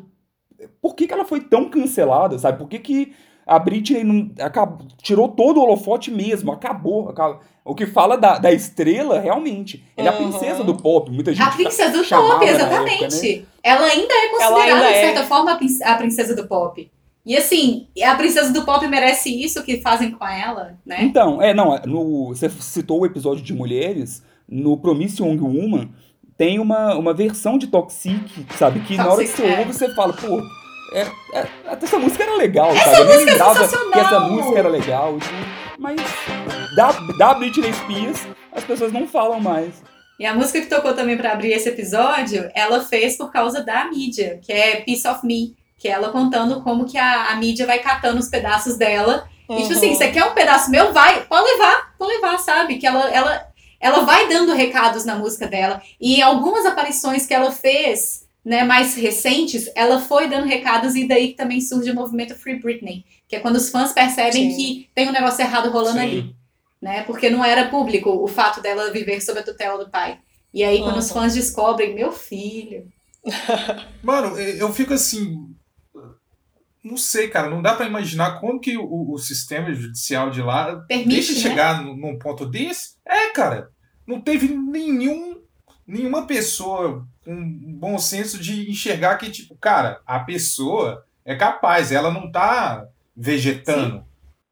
por que, que ela foi tão cancelada, sabe? Por que, que a Britney não, acabou, tirou todo o holofote mesmo? Acabou. acabou. O que fala da, da estrela, realmente. Ela é a Uhum. princesa do pop. Muita gente A princesa do pop, exatamente. época, né? Ela ainda é considerada, ainda de é. certa forma, a prin- a princesa do pop. E assim, a princesa do pop merece isso que fazem com ela, né? Então, é, não, no, você citou o episódio de mulheres, no Promise Young Woman, tem uma, uma versão de Toxic, sabe? Que na hora que Toxic, você é. ouve, você fala, pô, é, é- até essa música era legal, Essa sabe? Eu nem música é lembrava sensacional! que essa música era legal, mas da, da Britney Spears, as pessoas não falam mais. E a música que tocou também pra abrir esse episódio, ela fez por causa da mídia, que é Piece of Me, que é ela contando como que a, a mídia vai catando os pedaços dela. E tipo assim, Uhum. você quer um pedaço meu? Vai, pode levar, pode levar, sabe? Que ela, ela, ela vai dando recados na música dela. E em algumas aparições que ela fez, né, mais recentes, ela foi dando recados e daí que também surge o movimento Free Britney, que é quando os fãs percebem Sim. que tem um negócio errado rolando Sim. ali né? Porque não era público o fato dela viver sob a tutela do pai. E aí, quando os Uhum. fãs descobrem, meu filho, Mano, eu fico assim. Não sei, cara, não dá para imaginar como que o, o, sistema judicial de lá Permite, deixa né? chegar num ponto desse. É, cara, não teve nenhum, nenhuma pessoa com bom senso de enxergar que, tipo, cara, a pessoa é capaz, ela não tá vegetando, Sim.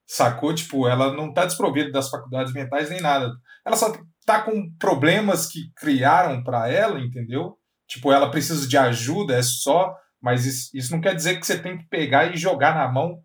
sacou? Tipo, ela não tá desprovida das faculdades mentais nem nada. Ela só tá com problemas que criaram para ela, entendeu? Tipo, ela precisa de ajuda, é só. Mas isso, isso não quer dizer que você tem que pegar e jogar na mão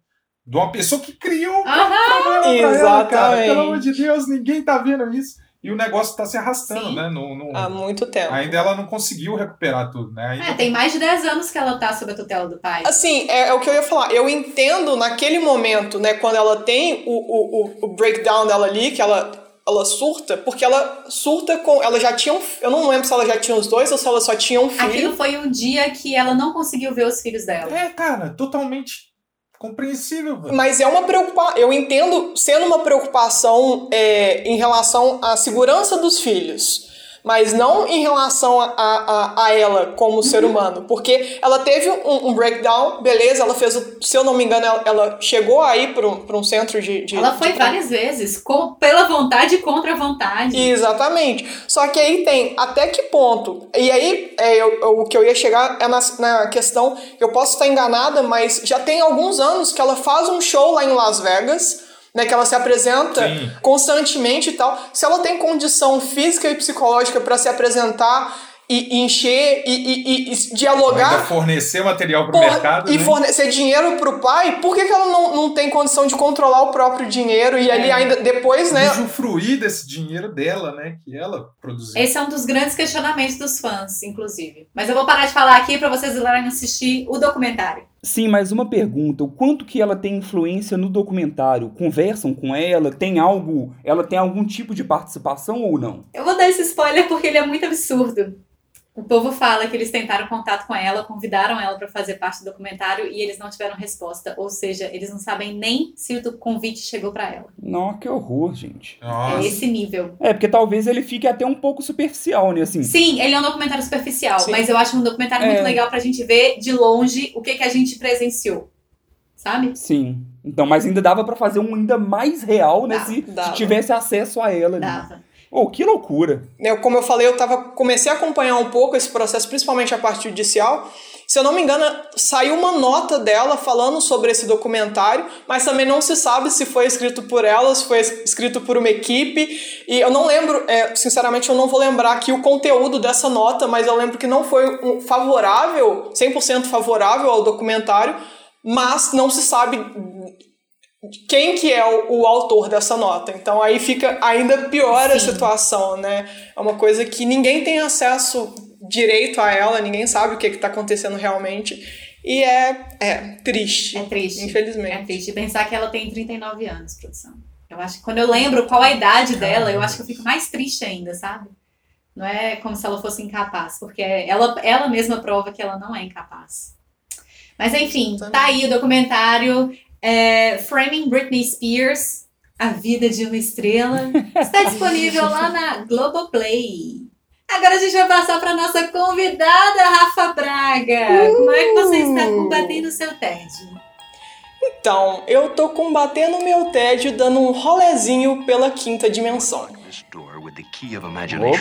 de uma pessoa que criou um problema Exatamente. Ela, cara. Pelo amor de Deus, ninguém tá vendo isso. E o negócio está se arrastando, Sim. né? No, no, Há muito tempo. Ainda ela não conseguiu recuperar tudo, né? Ainda... É, tem mais de 10 anos que ela tá sob a tutela do pai. Assim, é, é, o que eu ia falar. Eu entendo naquele momento, né, quando ela tem o, o, o breakdown dela ali, que ela, ela surta, porque ela surta com. Ela já tinha um, Eu não lembro se ela já tinha os dois ou se ela só tinha um filho. Aquilo foi um dia que ela não conseguiu ver os filhos dela. É, cara, totalmente compreensível. Mas é uma preocupação. Eu entendo sendo uma preocupação é, em relação à segurança dos filhos mas não em relação a, a, a ela como ser uhum. humano, porque ela teve um, um, breakdown, beleza, ela fez, o, se eu não me engano, ela, ela chegou aí para um, um centro de, de Ela foi de... várias vezes, com, pela vontade e contra a vontade. Exatamente. Só que aí tem até que ponto, e aí é, eu, eu, o que eu ia chegar é na, na questão, eu posso estar enganada, mas já tem alguns anos que ela faz um show lá em Las Vegas né, que ela se apresenta Sim. constantemente e tal. Se ela tem condição física e psicológica para se apresentar e, encher e, e, e dialogar. Ainda fornecer material para o mercado. E né? fornecer dinheiro para o pai, por que, que ela não, não tem condição de controlar o próprio dinheiro e é. ali ainda depois, né? Usufruir desse dinheiro dela, né? Que ela produziu. Esse é um dos grandes questionamentos dos fãs, inclusive. Mas eu vou parar de falar aqui para vocês irem assistir o documentário. Sim, mas uma pergunta: o quanto que ela tem influência no documentário? Conversam com ela? Tem algo. Ela tem algum tipo de participação ou não? Eu vou dar esse spoiler porque ele é muito absurdo. O povo fala que eles tentaram contato com ela, convidaram ela para fazer parte do documentário e eles não tiveram resposta. Ou seja, eles não sabem nem se o convite chegou para ela. Nossa, que horror, gente. Nossa. É esse nível. É, porque talvez ele fique até um pouco superficial, né? Assim. Sim, ele é um documentário superficial, Sim. mas eu acho um documentário é. muito legal pra gente ver de longe o que, que a gente presenciou. Sabe? Sim. Então, mas ainda dava para fazer um ainda mais real, né? Dava, se, se, tivesse acesso a ela. Né? Oh, que loucura! Eu, como eu falei, eu tava, comecei a acompanhar um pouco esse processo, principalmente a parte judicial. Se eu não me engano, saiu uma nota dela falando sobre esse documentário, mas também não se sabe se foi escrito por ela, se foi escrito por uma equipe. E eu não lembro, é, sinceramente, eu não vou lembrar aqui o conteúdo dessa nota, mas eu lembro que não foi um favorável, 100% favorável ao documentário, mas não se sabe quem que é o, o, autor dessa nota. Então aí fica ainda pior Sim. a situação, né? É uma coisa que ninguém tem acesso direito a ela, ninguém sabe o que está acontecendo realmente. E é, é triste. É triste. Infelizmente. É triste pensar que ela tem 39 anos, produção. Eu acho que quando eu lembro qual a idade dela, eu acho que eu fico mais triste ainda, sabe? Não é como se ela fosse incapaz, porque ela, ela mesma prova que ela não é incapaz. Mas enfim, tá aí o documentário é, Framing Britney Spears, A Vida de uma Estrela, está disponível lá na Globoplay. Agora a gente vai passar para nossa convidada, Rafa Braga. Uh! Como é que você está combatendo o seu tédio? Então, eu tô combatendo o meu tédio dando um rolezinho pela quinta dimensão.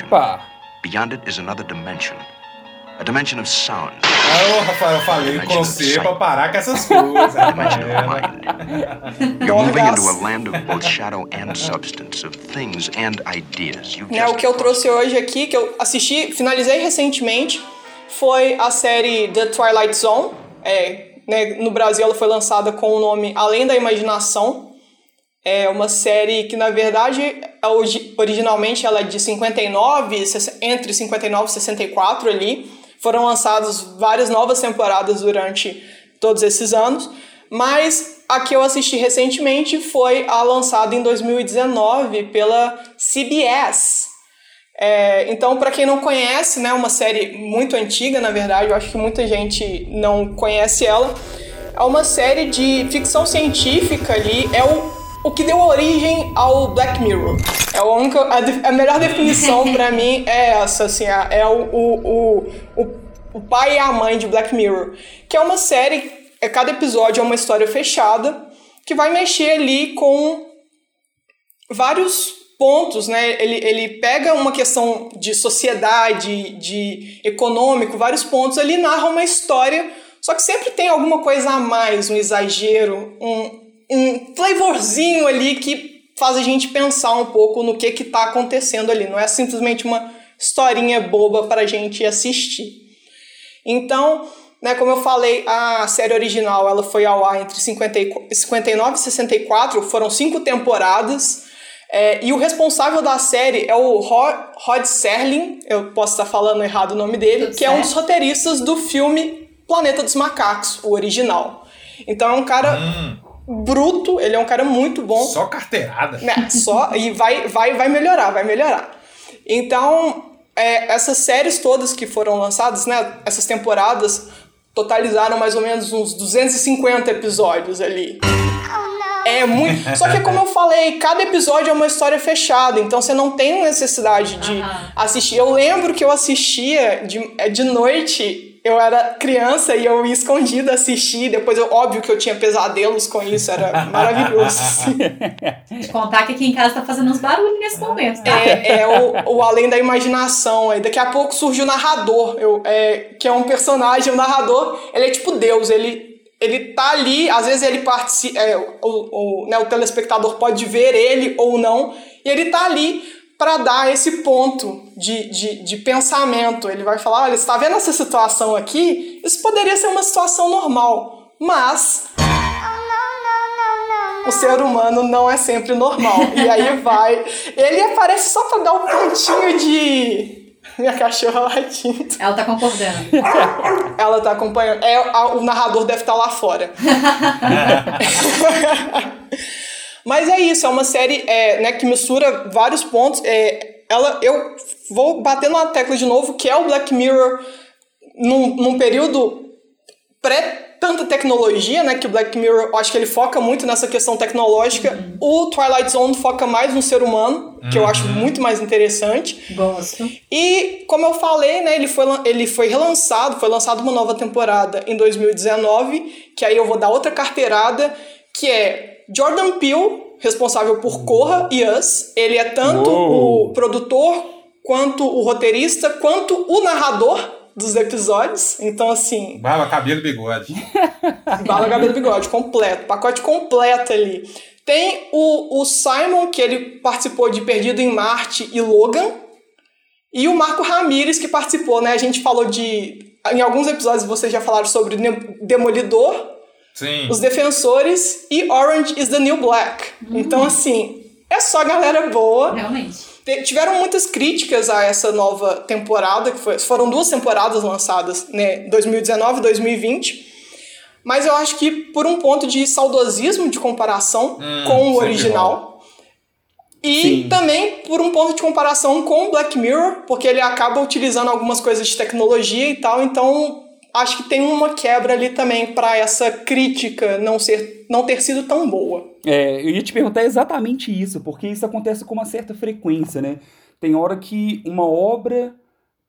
Opa! Beyond it is another dimension. A dimension of sound. Ah, Rafael, eu falei com você pra parar com essas coisas. You're moving into a land of both shadow and substance, of things and ideas. You é, o que eu trouxe hoje aqui, que eu assisti, finalizei recentemente, foi a série The Twilight Zone. É, né, no Brasil ela foi lançada com o nome Além da Imaginação. É uma série que, na verdade, é originalmente ela é de 59, entre 59 e 64 ali. Foram lançadas várias novas temporadas durante todos esses anos, mas a que eu assisti recentemente foi a lançada em 2019 pela CBS. É, então, para quem não conhece, né, uma série muito antiga, na verdade, eu acho que muita gente não conhece ela. É uma série de ficção científica ali, é o o que deu origem ao Black Mirror. É a, única, a, a melhor definição para mim é essa, assim, é o, o, o, o pai e a mãe de Black Mirror, que é uma série, é cada episódio é uma história fechada que vai mexer ali com vários pontos, né? Ele, ele pega uma questão de sociedade, de econômico, vários pontos, ele narra uma história, só que sempre tem alguma coisa a mais, um exagero, um, um flavorzinho ali que faz a gente pensar um pouco no que que tá acontecendo ali. Não é simplesmente uma historinha boba para a gente assistir. Então, né, como eu falei, a série original ela foi ao ar entre 50 e 59 e 64, foram cinco temporadas. É, e o responsável da série é o Rod Serling, eu posso estar falando errado o nome dele, Tudo que certo. é um dos roteiristas do filme Planeta dos Macacos, o original. Então é um cara hum. Bruto, ele é um cara muito bom. Só carteirada. Né, só, e vai, vai, vai melhorar, vai melhorar. Então, é, essas séries todas que foram lançadas, né, essas temporadas, totalizaram mais ou menos uns 250 episódios ali. É muito. Só que, como eu falei, cada episódio é uma história fechada, então você não tem necessidade de assistir. Eu lembro que eu assistia de, é, de noite eu era criança e eu ia escondida assistir. Depois, eu, óbvio que eu tinha pesadelos com isso, era maravilhoso. Te contar que aqui em casa tá fazendo uns barulhos nesse momento. Tá? É, é o, o além da imaginação. Aí daqui a pouco surge o narrador, eu, é, que é um personagem, o narrador, ele é tipo Deus, ele ele tá ali, às vezes ele participa, é, o, o, né, o telespectador pode ver ele ou não, e ele tá ali para dar esse ponto de, de, de, pensamento. Ele vai falar: olha, você está vendo essa situação aqui? Isso poderia ser uma situação normal, mas. O ser humano não é sempre normal. E aí vai. Ele aparece só para dar um pontinho de. Minha cachorra latindo. Ela tá concordando. Ela tá acompanhando. É, a, o narrador deve estar tá lá fora. Mas é isso, é uma série é, né, que mistura vários pontos. É, ela, eu vou bater na tecla de novo, que é o Black Mirror num, num período pré tanta tecnologia, né? Que o Black Mirror, eu acho que ele foca muito nessa questão tecnológica. Uhum. O Twilight Zone foca mais no ser humano, que eu acho uhum. muito mais interessante. Gosto. E, como eu falei, né? Ele foi, ele foi relançado, foi lançado uma nova temporada em 2019, que aí eu vou dar outra carteirada, que é Jordan Peele, responsável por Corra e Us, ele é tanto Uou. o produtor, quanto o roteirista, quanto o narrador dos episódios. Então, assim. Bala, cabelo bigode. Bala, cabelo bigode, completo. Pacote completo ali. Tem o, o Simon, que ele participou de Perdido em Marte e Logan. E o Marco Ramírez, que participou, né? A gente falou de. Em alguns episódios vocês já falaram sobre Demolidor, Sim. Os Defensores e Orange is the New Black. Uhum. Então, assim, é só galera boa. Realmente. Tiveram muitas críticas a essa nova temporada, que foi, foram duas temporadas lançadas, né? 2019 e 2020. Mas eu acho que por um ponto de saudosismo de comparação hum, com o original. E Sim. também por um ponto de comparação com o Black Mirror, porque ele acaba utilizando algumas coisas de tecnologia e tal, então acho que tem uma quebra ali também para essa crítica não ser não ter sido tão boa. É, eu ia te perguntar exatamente isso, porque isso acontece com uma certa frequência, né? Tem hora que uma obra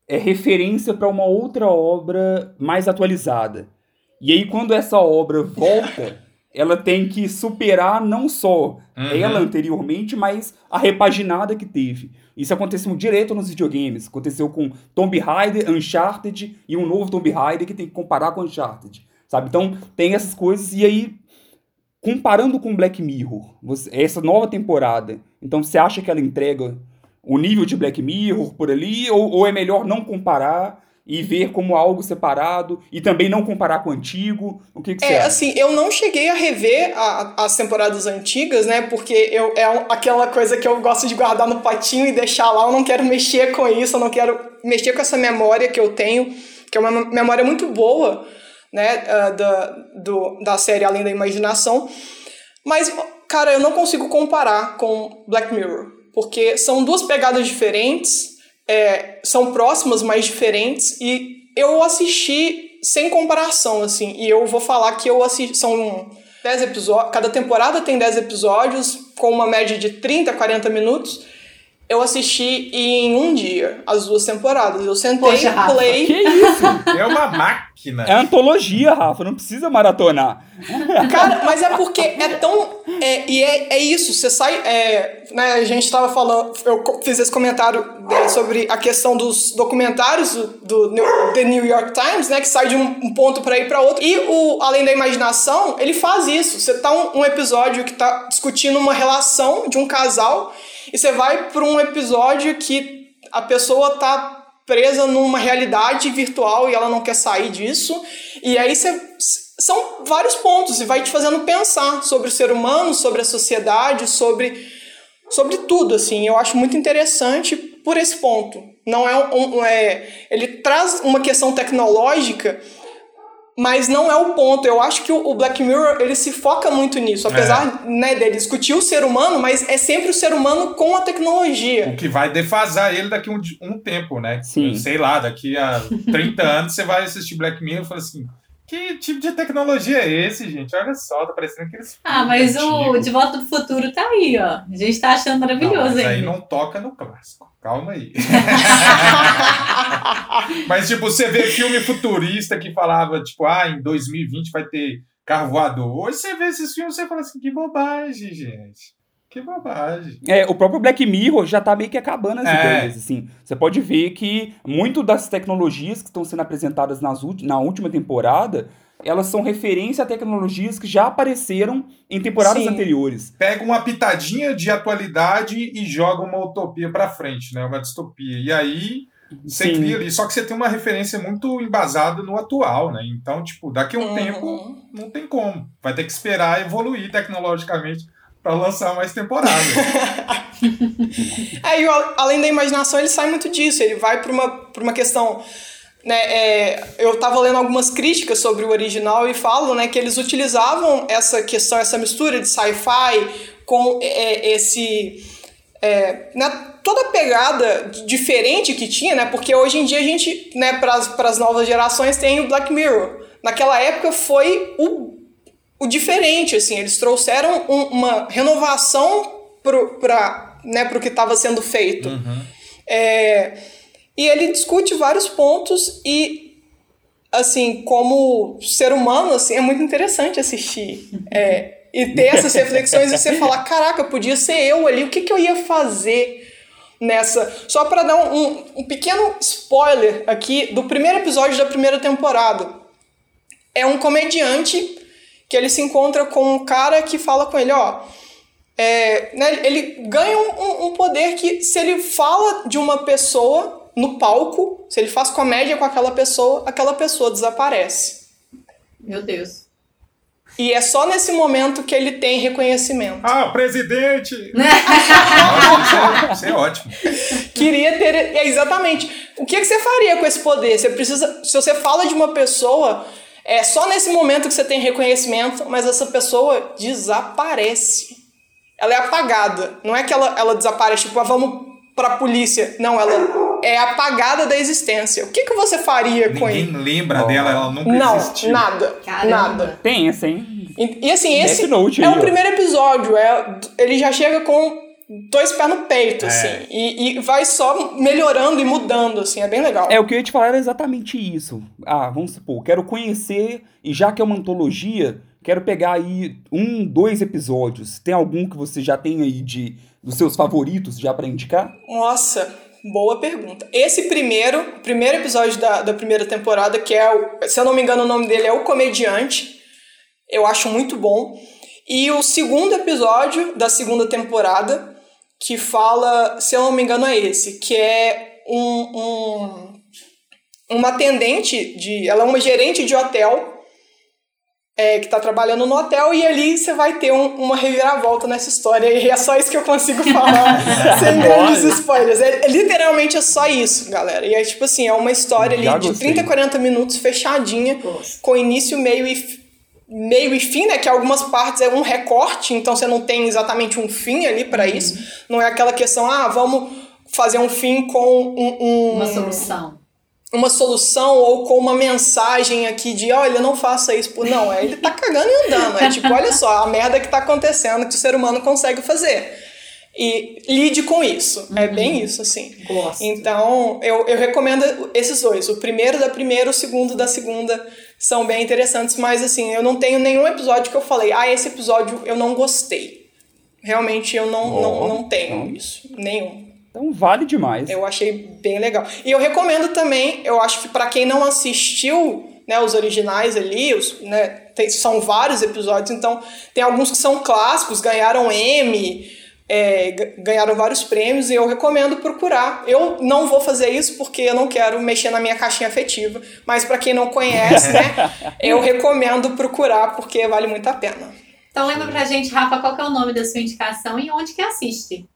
é referência para uma outra obra mais atualizada. E aí quando essa obra volta, ela tem que superar não só uhum. ela anteriormente, mas a repaginada que teve. Isso aconteceu direto nos videogames. Aconteceu com Tomb Raider, Uncharted e um novo Tomb Raider que tem que comparar com Uncharted. Sabe? Então tem essas coisas e aí comparando com Black Mirror, você, essa nova temporada, então você acha que ela entrega o nível de Black Mirror por ali ou, ou é melhor não comparar e ver como algo separado e também não comparar com o antigo? O que, que é, você acha? assim, eu não cheguei a rever a, as temporadas antigas, né? Porque eu, é aquela coisa que eu gosto de guardar no potinho e deixar lá. Eu não quero mexer com isso, eu não quero mexer com essa memória que eu tenho, que é uma memória muito boa, né? Uh, da, do, da série Além da Imaginação. Mas, cara, eu não consigo comparar com Black Mirror. Porque são duas pegadas diferentes é, são próximas, mas diferentes, e eu assisti sem comparação, assim, e eu vou falar que eu assisti, são 10 episódios, cada temporada tem 10 episódios, com uma média de 30, 40 minutos, eu assisti em um dia as duas temporadas. Eu sentei, Poxa, Rafa. play. Que isso? É uma máquina. É antologia, Rafa, não precisa maratonar. Cara, mas é porque é tão. É, e é, é isso, você sai. É, né, a gente tava falando. Eu fiz esse comentário é, sobre a questão dos documentários do, do New- The New York Times, né? Que sai de um, um ponto pra ir pra outro. E o Além da Imaginação, ele faz isso. Você tá um, um episódio que tá discutindo uma relação de um casal, e você vai pra um episódio que a pessoa tá presa numa realidade virtual e ela não quer sair disso. E aí você são vários pontos e vai te fazendo pensar sobre o ser humano, sobre a sociedade, sobre sobre tudo assim. Eu acho muito interessante por esse ponto. Não é um- é ele traz uma questão tecnológica mas não é o ponto. Eu acho que o Black Mirror ele se foca muito nisso, apesar né, dele discutir o ser humano, mas é sempre o ser humano com a tecnologia. O que vai defasar ele daqui um, um tempo, né? Sim. Sei lá, daqui a 30 anos você vai assistir Black Mirror e fala assim: que tipo de tecnologia é esse, gente? Olha só, tá parecendo aqueles. Ah, mas o. De Volta do Futuro tá aí, ó. A gente tá achando Não, maravilhoso mas aí não toca no clássico. Calma aí. mas, tipo, você vê filme futurista que falava, tipo, ah, em 2020 vai ter carro voador. Hoje você vê esses filmes e você fala assim, que bobagem, gente. Que bobagem. É, o próprio Black Mirror já tá meio que acabando as É. ideias, assim. Você pode ver que muito das tecnologias que estão sendo apresentadas nas na última temporada, elas são referência a tecnologias que já apareceram em temporadas Sim. anteriores. Pega uma pitadinha de atualidade e joga uma utopia pra frente, né? Uma distopia. E aí você Sim. cria ali. Só que você tem uma referência muito embasada no atual, né? Então, tipo, daqui a um Uhum. tempo não tem como. Vai ter que esperar evoluir tecnologicamente pra lançar mais temporadas. É, e além da imaginação, ele sai muito disso. Ele vai para uma, pra uma questão. Né, é, eu tava lendo algumas críticas sobre o original e falam né, que eles utilizavam essa questão, essa mistura de sci-fi com é, esse. é, né, toda a pegada diferente que tinha, né? Porque hoje em dia a gente, né, para as novas gerações, tem o Black Mirror. Naquela época foi o o diferente, assim, eles trouxeram um- uma renovação pro, pra, né, pro que estava sendo feito. É, e ele discute vários pontos e, assim, como ser humano, assim, é muito interessante assistir. É, e ter essas reflexões e você falar, caraca, podia ser eu ali, o que, que eu ia fazer nessa... Só para dar um, um, pequeno spoiler aqui do primeiro episódio da primeira temporada. É um comediante que ele se encontra com um cara que fala com ele, ó, é, né, ele ganha um- um poder que se ele fala de uma pessoa no palco, se ele faz comédia com aquela pessoa, aquela pessoa desaparece. Meu Deus. E é só nesse momento que ele tem reconhecimento. ah, presidente! Isso, é, é ótimo. Queria ter. É, exatamente. O que, que você faria com esse poder? Você precisa. Se você fala de uma pessoa, é só nesse momento que você tem reconhecimento, mas essa pessoa desaparece. Ela é apagada. Não é que ela, ela desaparece, tipo, ah, vamos pra polícia. Não, ela é apagada da existência. O que, que você faria com Ninguém ele? lembra dela, ela nunca Não, existiu. nada. Caramba. Nada. Pensa, hein? E, e assim, Death esse Note é aí, o ó. primeiro episódio. É, ele já chega com dois pés no peito, É. assim. E, e vai só melhorando e mudando, assim. É bem legal. É, o que eu ia te falar era exatamente isso. Ah, vamos supor, quero conhecer, e já que é uma antologia, quero pegar aí um, dois episódios. Tem algum que você já tem aí de dos seus favoritos já pra indicar? Nossa, boa pergunta. Esse primeiro, primeiro episódio da, da primeira temporada, que é o, se eu não me engano, o nome dele é O Comediante, eu acho muito bom. E o segundo episódio da segunda temporada, que fala, se eu não me engano, é esse, que é um, um uma atendente de. Ela é uma gerente de hotel. É, que tá trabalhando no hotel e ali você vai ter um- uma reviravolta nessa história e é só isso que eu consigo falar sem grandes spoilers. É, é literalmente é só isso, galera. E é tipo assim, é uma história Já ali de gostei. 30, 40 minutos fechadinha, com início, meio e meio e fim, né? Que algumas partes é um recorte, então você não tem exatamente um fim ali pra Uhum. isso. Não é aquela questão, ah, vamos fazer um fim com um, um- Uma solução. Uma solução ou com uma mensagem aqui de olha, não faça isso. Não, é ele tá cagando e andando. É tipo, olha só, a merda que tá acontecendo que o ser humano consegue fazer. e lide com isso. É uhum. É bem isso, assim. Gosto. Então, eu, eu recomendo esses dois. O primeiro da primeira, o segundo da segunda são bem interessantes, mas assim, eu não tenho nenhum episódio que eu falei, ah, esse episódio eu não gostei. Realmente eu não, oh, não, não tenho isso. Nenhum. Então vale demais. Eu achei bem legal. E eu recomendo também, eu acho que para quem não assistiu né, os originais ali, os, né, tem, são vários episódios, então tem alguns que são clássicos, ganharam M, é, ganharam vários prêmios e eu recomendo procurar. Eu não vou fazer isso porque eu não quero mexer na minha caixinha afetiva, mas para quem não conhece, né, eu recomendo procurar porque vale muito a pena. Então lembra pra gente, Rafa, qual é o nome da sua indicação e onde que assiste?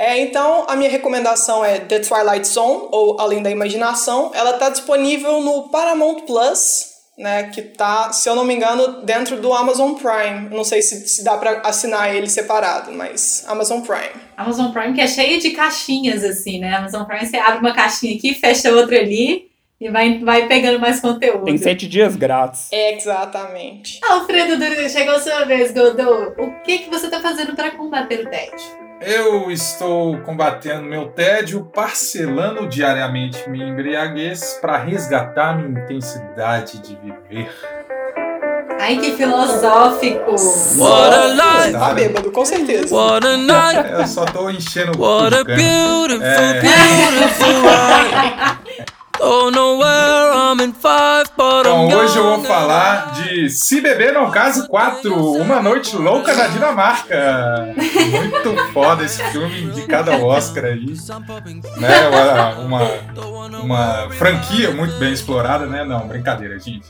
É, então, a minha recomendação é The Twilight Zone, ou Além da Imaginação. Ela está disponível no Paramount Plus, né, que tá, se eu não me engano, dentro do Amazon Prime. Não sei se, se dá para assinar ele separado, mas Amazon Prime. Amazon Prime que é cheio de caixinhas assim, né? Amazon Prime você abre uma caixinha aqui, fecha outra ali e vai, vai pegando mais conteúdo. Tem sete dias grátis. Exatamente. Alfredo chegou a sua vez, Godô. O que, que você está fazendo para combater o tédio? Eu estou combatendo meu tédio, parcelando diariamente minha embriaguez para resgatar minha intensidade de viver. Ai, que filosófico! What a life! Tá bêbado, com certeza. What a night! Eu só tô enchendo o What a beautiful, é... beautiful Então, hoje eu vou falar de Se Beber Não Case 4, Uma Noite Louca na Dinamarca. Muito foda esse filme, indicado ao Oscar aí. Né? Uma, uma, uma franquia muito bem explorada, né? Não, brincadeira, gente.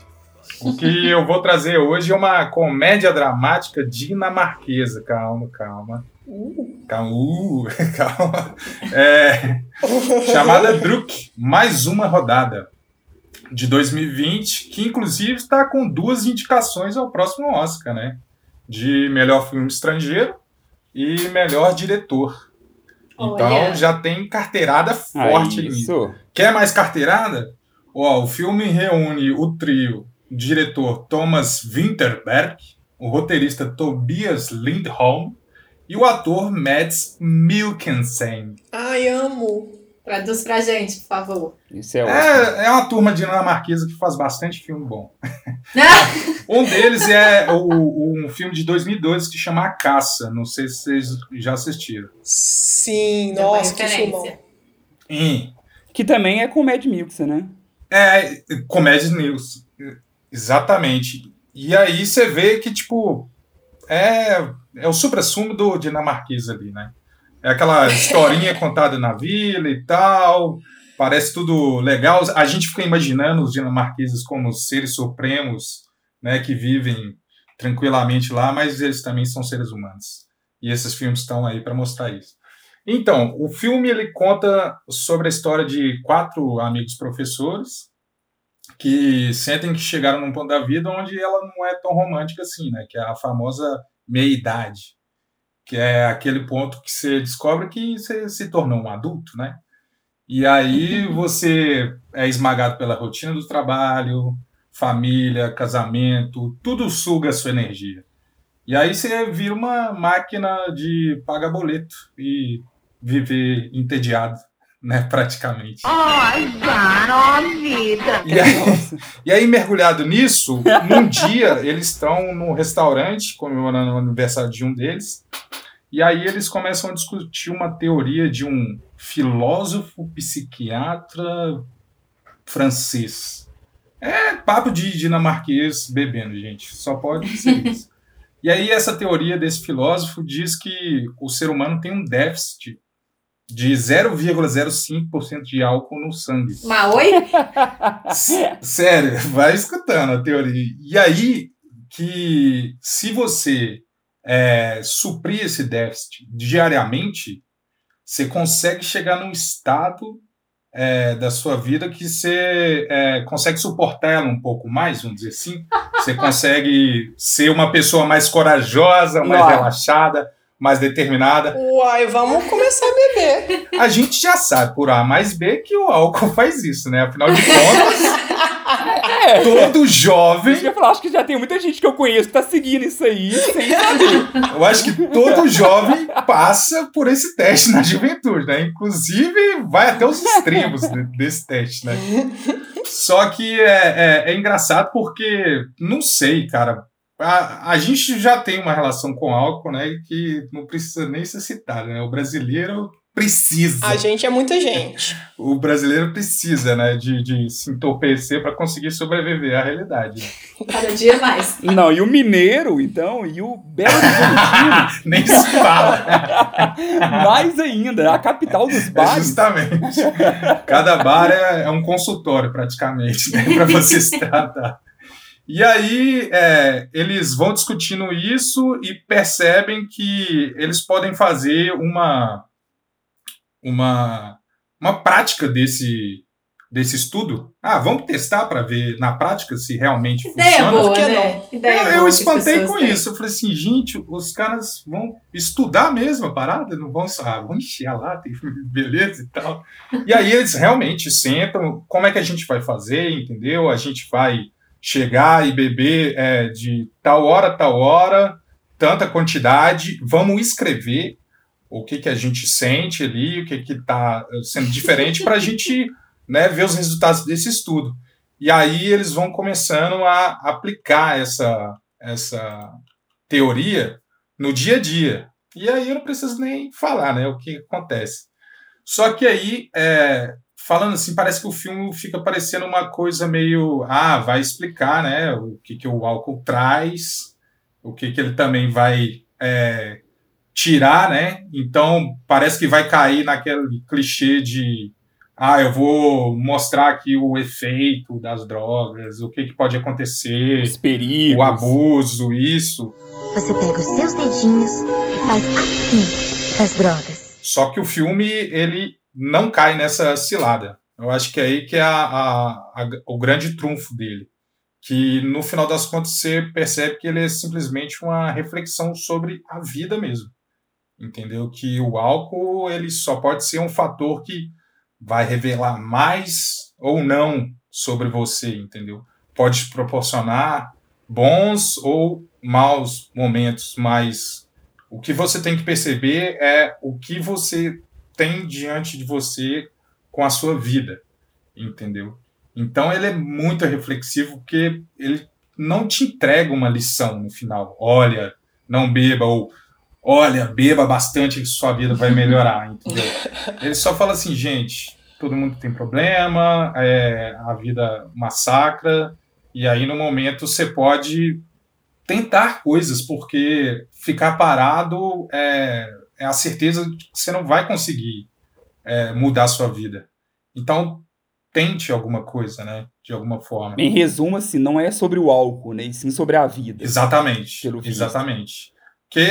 O que eu vou trazer hoje é uma comédia dramática dinamarquesa. Calma, calma. Calma, uh, calma. É, chamada Druk, mais uma rodada de 2020, que inclusive está com duas indicações ao próximo Oscar, né? De melhor filme estrangeiro e melhor diretor. Então já tem carteirada forte ali. Quer mais carteirada? Ó, o filme reúne o trio diretor Thomas Winterberg, o roteirista Tobias Lindholm e o ator Mads Mikkelsen. Ai, amo. Traduz pra gente, por favor. Isso é, é, é uma turma dinamarquesa que faz bastante filme bom. um deles é o, um filme de 2002 que chama A Caça. Não sei se vocês já assistiram. Sim, nossa, que filme. Hum. Que também é com Mad Mikkelsen, né? É, com Mad News. Exatamente. E aí você vê que, tipo, é, é o supra-sumo do dinamarquês ali, né? É aquela historinha contada na vila e tal, parece tudo legal. A gente fica imaginando os dinamarqueses como seres supremos, né, que vivem tranquilamente lá, mas eles também são seres humanos. E esses filmes estão aí para mostrar isso. Então, o filme ele conta sobre a história de quatro amigos professores que sentem que chegaram num ponto da vida onde ela não é tão romântica assim, né? Que é a famosa meia-idade, que é aquele ponto que você descobre que você se tornou um adulto, né? E aí você é esmagado pela rotina do trabalho, família, casamento, tudo suga a sua energia. E aí você vira uma máquina de pagar boleto e viver entediado né, praticamente. Cara, vida! E aí, e aí, mergulhado nisso, num dia eles estão no restaurante comemorando o aniversário de um deles, e aí eles começam a discutir uma teoria de um filósofo psiquiatra francês. É papo de dinamarquês bebendo, gente. Só pode ser isso. E aí essa teoria desse filósofo diz que o ser humano tem um déficit de 0,05% de álcool no sangue. Mas oi? Sério, vai escutando a teoria. E aí que se você é, suprir esse déficit diariamente, você consegue chegar num estado é, da sua vida que você é, consegue suportar ela um pouco mais, vamos dizer assim. Você consegue ser uma pessoa mais corajosa, mais relaxada mais determinada. Uai, vamos começar a beber. A gente já sabe por A mais B que o álcool faz isso, né? Afinal de contas. É. Todo jovem. Eu ia falar, acho que já tem muita gente que eu conheço que tá seguindo isso aí sem saber. Eu acho que todo jovem passa por esse teste na juventude, né? Inclusive, vai até os extremos de- desse teste, né? Só que é, é, é engraçado porque, não sei, cara. A, a gente já tem uma relação com álcool, né? Que não precisa nem ser citada, né? O brasileiro precisa. A gente é muita gente. O brasileiro precisa, né? De, de se entorpecer para conseguir sobreviver à realidade. Cada dia mais. Não, e o mineiro, então, e o Belo Horizontino, Nem se fala. mais ainda, a capital dos É bares. justamente. Cada bar é, é um consultório, praticamente, né, para você se tratar. E aí, é, eles vão discutindo isso e percebem que eles podem fazer uma, uma, uma prática desse, desse estudo. Ah, vamos testar para ver na prática se realmente Ideia funciona. boa, por que né? Ideia Eu, boa eu espantei com têm. isso. Eu falei assim, gente, os caras vão estudar mesmo a parada, não vão só, ah, vão encher a lata e beleza e tal. E aí eles realmente sentam, como é que a gente vai fazer, entendeu? A gente vai chegar e beber é, de tal hora tal hora, tanta quantidade, vamos escrever o que, que a gente sente ali, o que está sendo diferente para a gente né, ver os resultados desse estudo. E aí eles vão começando a aplicar essa, essa teoria no dia a dia. E aí eu não preciso nem falar né, o que acontece. Só que aí, é, falando assim, parece que o filme fica parecendo uma coisa meio. Ah, vai explicar né, o que, que o álcool traz, o que, que ele também vai é, tirar, né? Então parece que vai cair naquele clichê de ah, eu vou mostrar aqui o efeito das drogas, o que, que pode acontecer, Os perigos. o abuso, isso. Você pega os seus dedinhos e faz assim as drogas. Só que o filme ele não cai nessa cilada. Eu acho que é aí que é a, a, a- o grande trunfo dele. Que no final das contas você percebe que ele é simplesmente uma reflexão sobre a vida mesmo. Entendeu? Que o álcool ele só pode ser um fator que vai revelar mais ou não sobre você, entendeu? Pode proporcionar bons ou maus momentos, mas o que você tem que perceber é o que você tem diante de você com a sua vida, entendeu? Então ele é muito reflexivo porque ele não te entrega uma lição no final. Olha, não beba ou olha, beba bastante que sua vida vai melhorar, entendeu? Ele só fala assim, gente, todo mundo tem problema, é, a vida massacra, e aí no momento você pode tentar coisas, porque ficar parado é, é a certeza de que você não vai conseguir é, mudar a sua vida. Então, tente alguma coisa, né? De alguma forma. Em resumo, assim, não é sobre o álcool, né? E sim sobre a vida. Exatamente. Pelo. Exatamente. Porque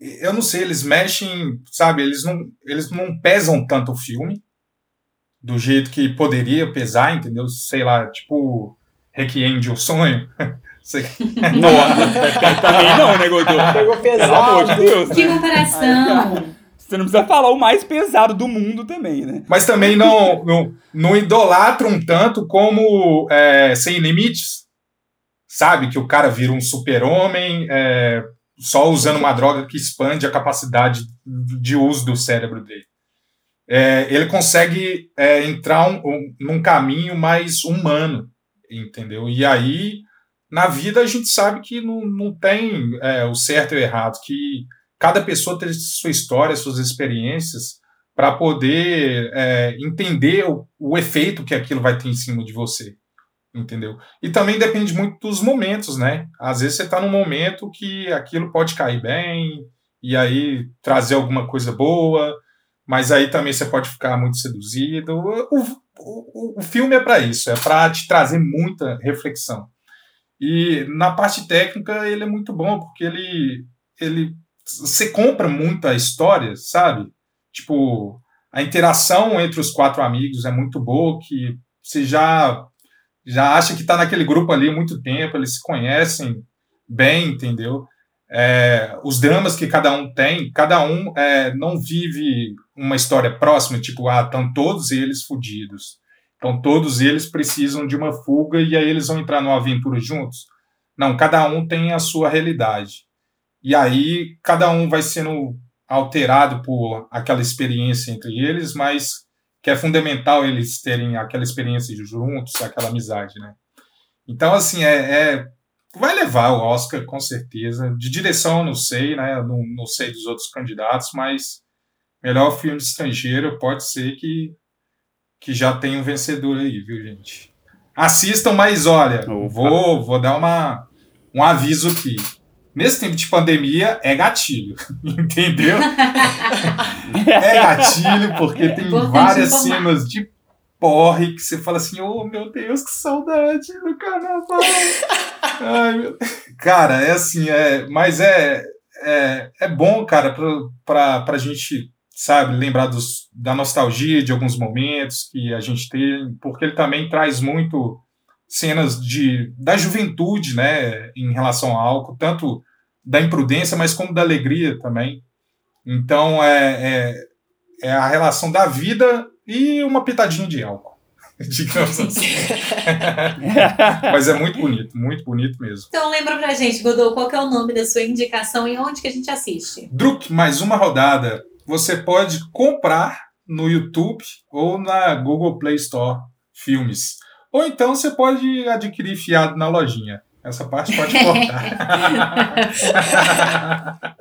eu não sei, eles mexem, sabe, eles não, eles não pesam tanto o filme do jeito que poderia pesar, entendeu? Sei lá, tipo Requiem de um sonho. Sei- Nossa, também não, né, Godô? Pegou Pelo amor de pesado. Deus, Que né? comparação! Você não precisa falar o mais pesado do mundo também, né? Mas também não, não, não idolatram tanto como é, Sem Limites. Sabe? Que o cara vira um super-homem é, só usando uma droga que expande a capacidade de uso do cérebro dele. É, ele consegue é, entrar um, um- num caminho mais humano, entendeu? E aí, na vida, a gente sabe que não, não tem é, o certo e o errado, que cada pessoa tem sua história, suas experiências, para poder é, entender o, o efeito que aquilo vai ter em cima de você, entendeu? E também depende muito dos momentos, né? Às vezes você está num momento que aquilo pode cair bem, e aí trazer alguma coisa boa, mas aí também você pode ficar muito seduzido. O, o, o filme é para isso, é para te trazer muita reflexão. E na parte técnica ele é muito bom, porque ele, ele você compra muito a história, sabe? Tipo, a interação entre os quatro amigos é muito boa, que você já já acha que está naquele grupo ali há muito tempo, eles se conhecem bem, entendeu? É, os dramas que cada um tem, cada um é, não vive uma história próxima, tipo, ah, estão todos eles fodidos. Então todos eles precisam de uma fuga e aí eles vão entrar numa aventura juntos. Não, cada um tem a sua realidade. E aí cada um vai sendo alterado por aquela experiência entre eles, mas que é fundamental eles terem aquela experiência juntos, aquela amizade, né? Então, assim, é, é vai levar o Oscar, com certeza. De direção, não sei, né? Não, não sei dos outros candidatos, mas melhor filme estrangeiro pode ser que, que já tenha um vencedor aí, viu, gente? Assistam, mas olha, vou, vou dar uma, um aviso aqui. Nesse tempo de pandemia, é gatilho, entendeu? é gatilho, porque tem várias cenas de porre que você fala assim, oh meu Deus, que saudade do carnaval. Ai, meu... Cara, é assim, é, mas é, é, é bom, cara, pra, pra, pra gente, sabe, lembrar dos, da nostalgia de alguns momentos que a gente tem, porque ele também traz muito cenas de, da juventude, né, em relação ao álcool, tanto da imprudência, mas como da alegria também. Então, é, é, é a relação da vida e uma pitadinha de álcool, digamos assim. mas é muito bonito, muito bonito mesmo. Então, lembra pra gente, Godô, qual é o nome da sua indicação e onde que a gente assiste? Druk, mais uma rodada. Você pode comprar no YouTube ou na Google Play Store filmes. Ou então você pode adquirir fiado na lojinha. Essa parte pode cortar.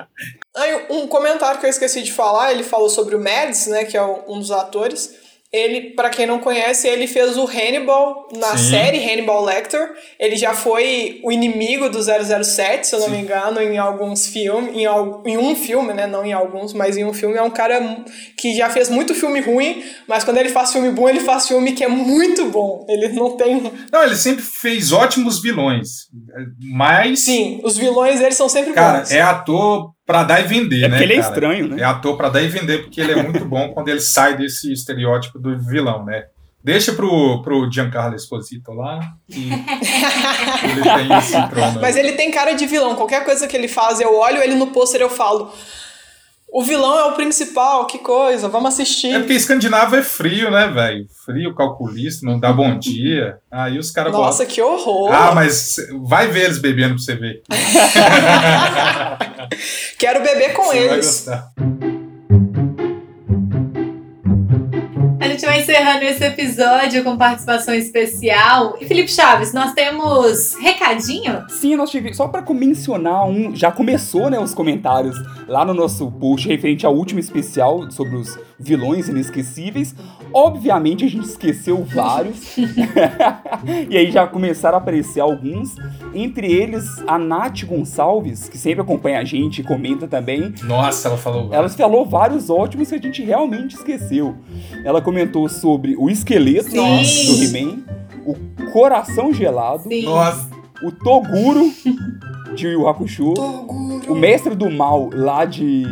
Um comentário que eu esqueci de falar, ele falou sobre o Mads, né, que é um dos atores. Ele, para quem não conhece, ele fez o Hannibal na Sim. série Hannibal Lecter. Ele já foi o inimigo do 007, se eu não Sim. me engano, em alguns filmes, em, em um filme, né? Não em alguns, mas em um filme. É um cara que já fez muito filme ruim, mas quando ele faz filme bom, ele faz filme que é muito bom. Ele não tem. Não, ele sempre fez ótimos vilões. Mas. Sim, os vilões eles são sempre cara, bons. Cara, é ator pra dar e vender, é né? Porque ele cara? é estranho, né? É ator pra dar e vender, porque ele é muito bom quando ele sai desse estereótipo do vilão, né? Deixa pro, pro Giancarlo Esposito lá. E ele tem esse trono. Mas ele tem cara de vilão. Qualquer coisa que ele faz, eu olho ele no pôster eu falo. O vilão é o principal, que coisa, vamos assistir. É porque escandinavo é frio, né, velho? Frio, calculista, não dá bom dia. Aí os caras Nossa, que horror! Ah, mas vai ver eles bebendo pra você ver. Quero beber com você eles. Vai gostar. Encerrando esse episódio com participação especial. E Felipe Chaves, nós temos recadinho? Sim, nós tivemos. Só para mencionar um. Já começou, né, os comentários lá no nosso post referente ao último especial sobre os vilões inesquecíveis. Obviamente a gente esqueceu vários. e aí já começaram a aparecer alguns. Entre eles, a Nath Gonçalves, que sempre acompanha a gente e comenta também. Nossa, ela falou. Ela falou vários ótimos que a gente realmente esqueceu. Ela comentou sobre o esqueleto Sim. do He-Man, o coração gelado, Sim. Nossa. o Toguro de Yu Hakusho, o mestre do mal lá de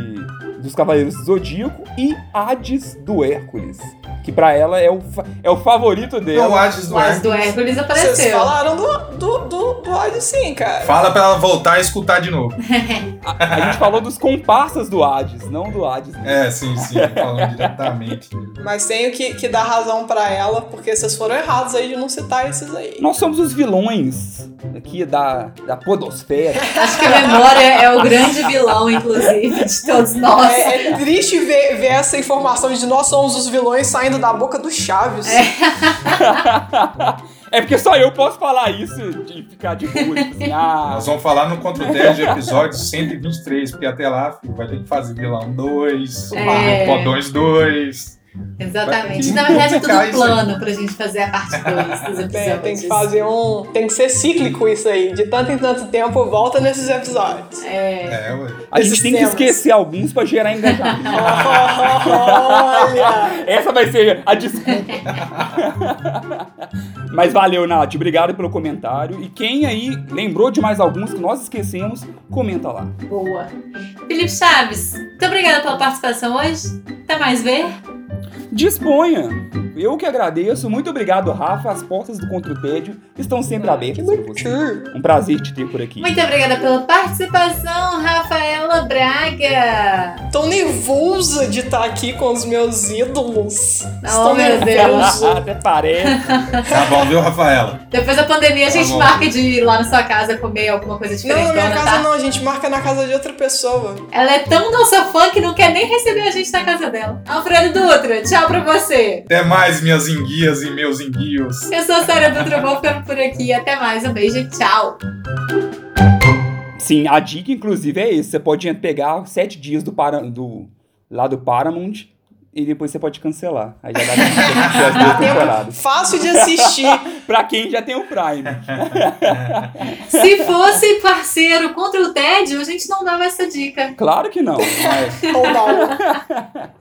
dos Cavaleiros do Zodíaco e Hades do Hércules. Que pra ela é o, fa- é o favorito Não, o. Hades do Mas do Hércules. Hércules Vocês apareceu. falaram do, do, do, do Hades sim, cara. Fala pra ela voltar e escutar de novo. A, a gente falou dos comparsas do Hades, não do Hades. É, sim, sim, falando diretamente. Mas tenho que, que dar razão pra ela, porque vocês foram errados aí de não citar esses aí. Nós somos os vilões aqui da, da podosfera. Acho que a memória é o grande vilão, inclusive, de todos nós. É, é triste ver, ver essa informação de nós somos os vilões saindo da boca do Chaves. É porque só eu posso falar isso e ficar de boa. Tipo assim, ah, Nós vamos falar no Contra o 10 de episódio 123, porque até lá filho, vai ter que fazer vilão 2, É. podões 2. Exatamente. Vai- Na verdade, é tudo um plano pra gente fazer a parte 2 dos episódios. Tem, tem que fazer um. Tem que ser cíclico isso aí. De tanto em tanto tempo, volta nesses episódios. É. É, ué. a gente esses tem que esquecer alguns pra gerar engajamento. Olha! Essa vai ser a desculpa. Mas valeu, Nath. Obrigado pelo comentário. E quem aí lembrou de mais alguns que nós esquecemos, comenta lá. Boa. Felipe Chaves, muito obrigada pela participação hoje. Até mais ver. Disponha! Eu que agradeço. Muito obrigado, Rafa. As portas do Contra o Tédio estão sempre abertas para você. Um prazer te ter por aqui. Muito obrigada pela participação, Rafaela Braga. Tô nervosa de estar aqui com os meus ídolos. Oh, Estou meu Deus. nervosa. Até parece. Tá bom, viu, Rafaela? Depois da pandemia, a gente Tá marca de ir lá na sua casa comer alguma coisa Não, diferente. na minha casa tá? não, a gente marca na casa de outra pessoa. Ela é tão nossa fã que não quer nem receber a gente na casa dela. Alfredo Tchau pra você. Até mais, minhas enguias e meus enguios. Eu sou a Sara Dutra, vou ficando por aqui. Até mais, um beijo e tchau. Sim, a dica, inclusive, é esse. Você pode pegar sete dias do, para, do lá do Paramount e depois você pode cancelar. Aí já dá as duas temporadas. Fácil de assistir. pra quem já tem o Prime. Se fosse parceiro contra o tédio, a gente não dava essa dica. Claro que não. Mas... Ou não.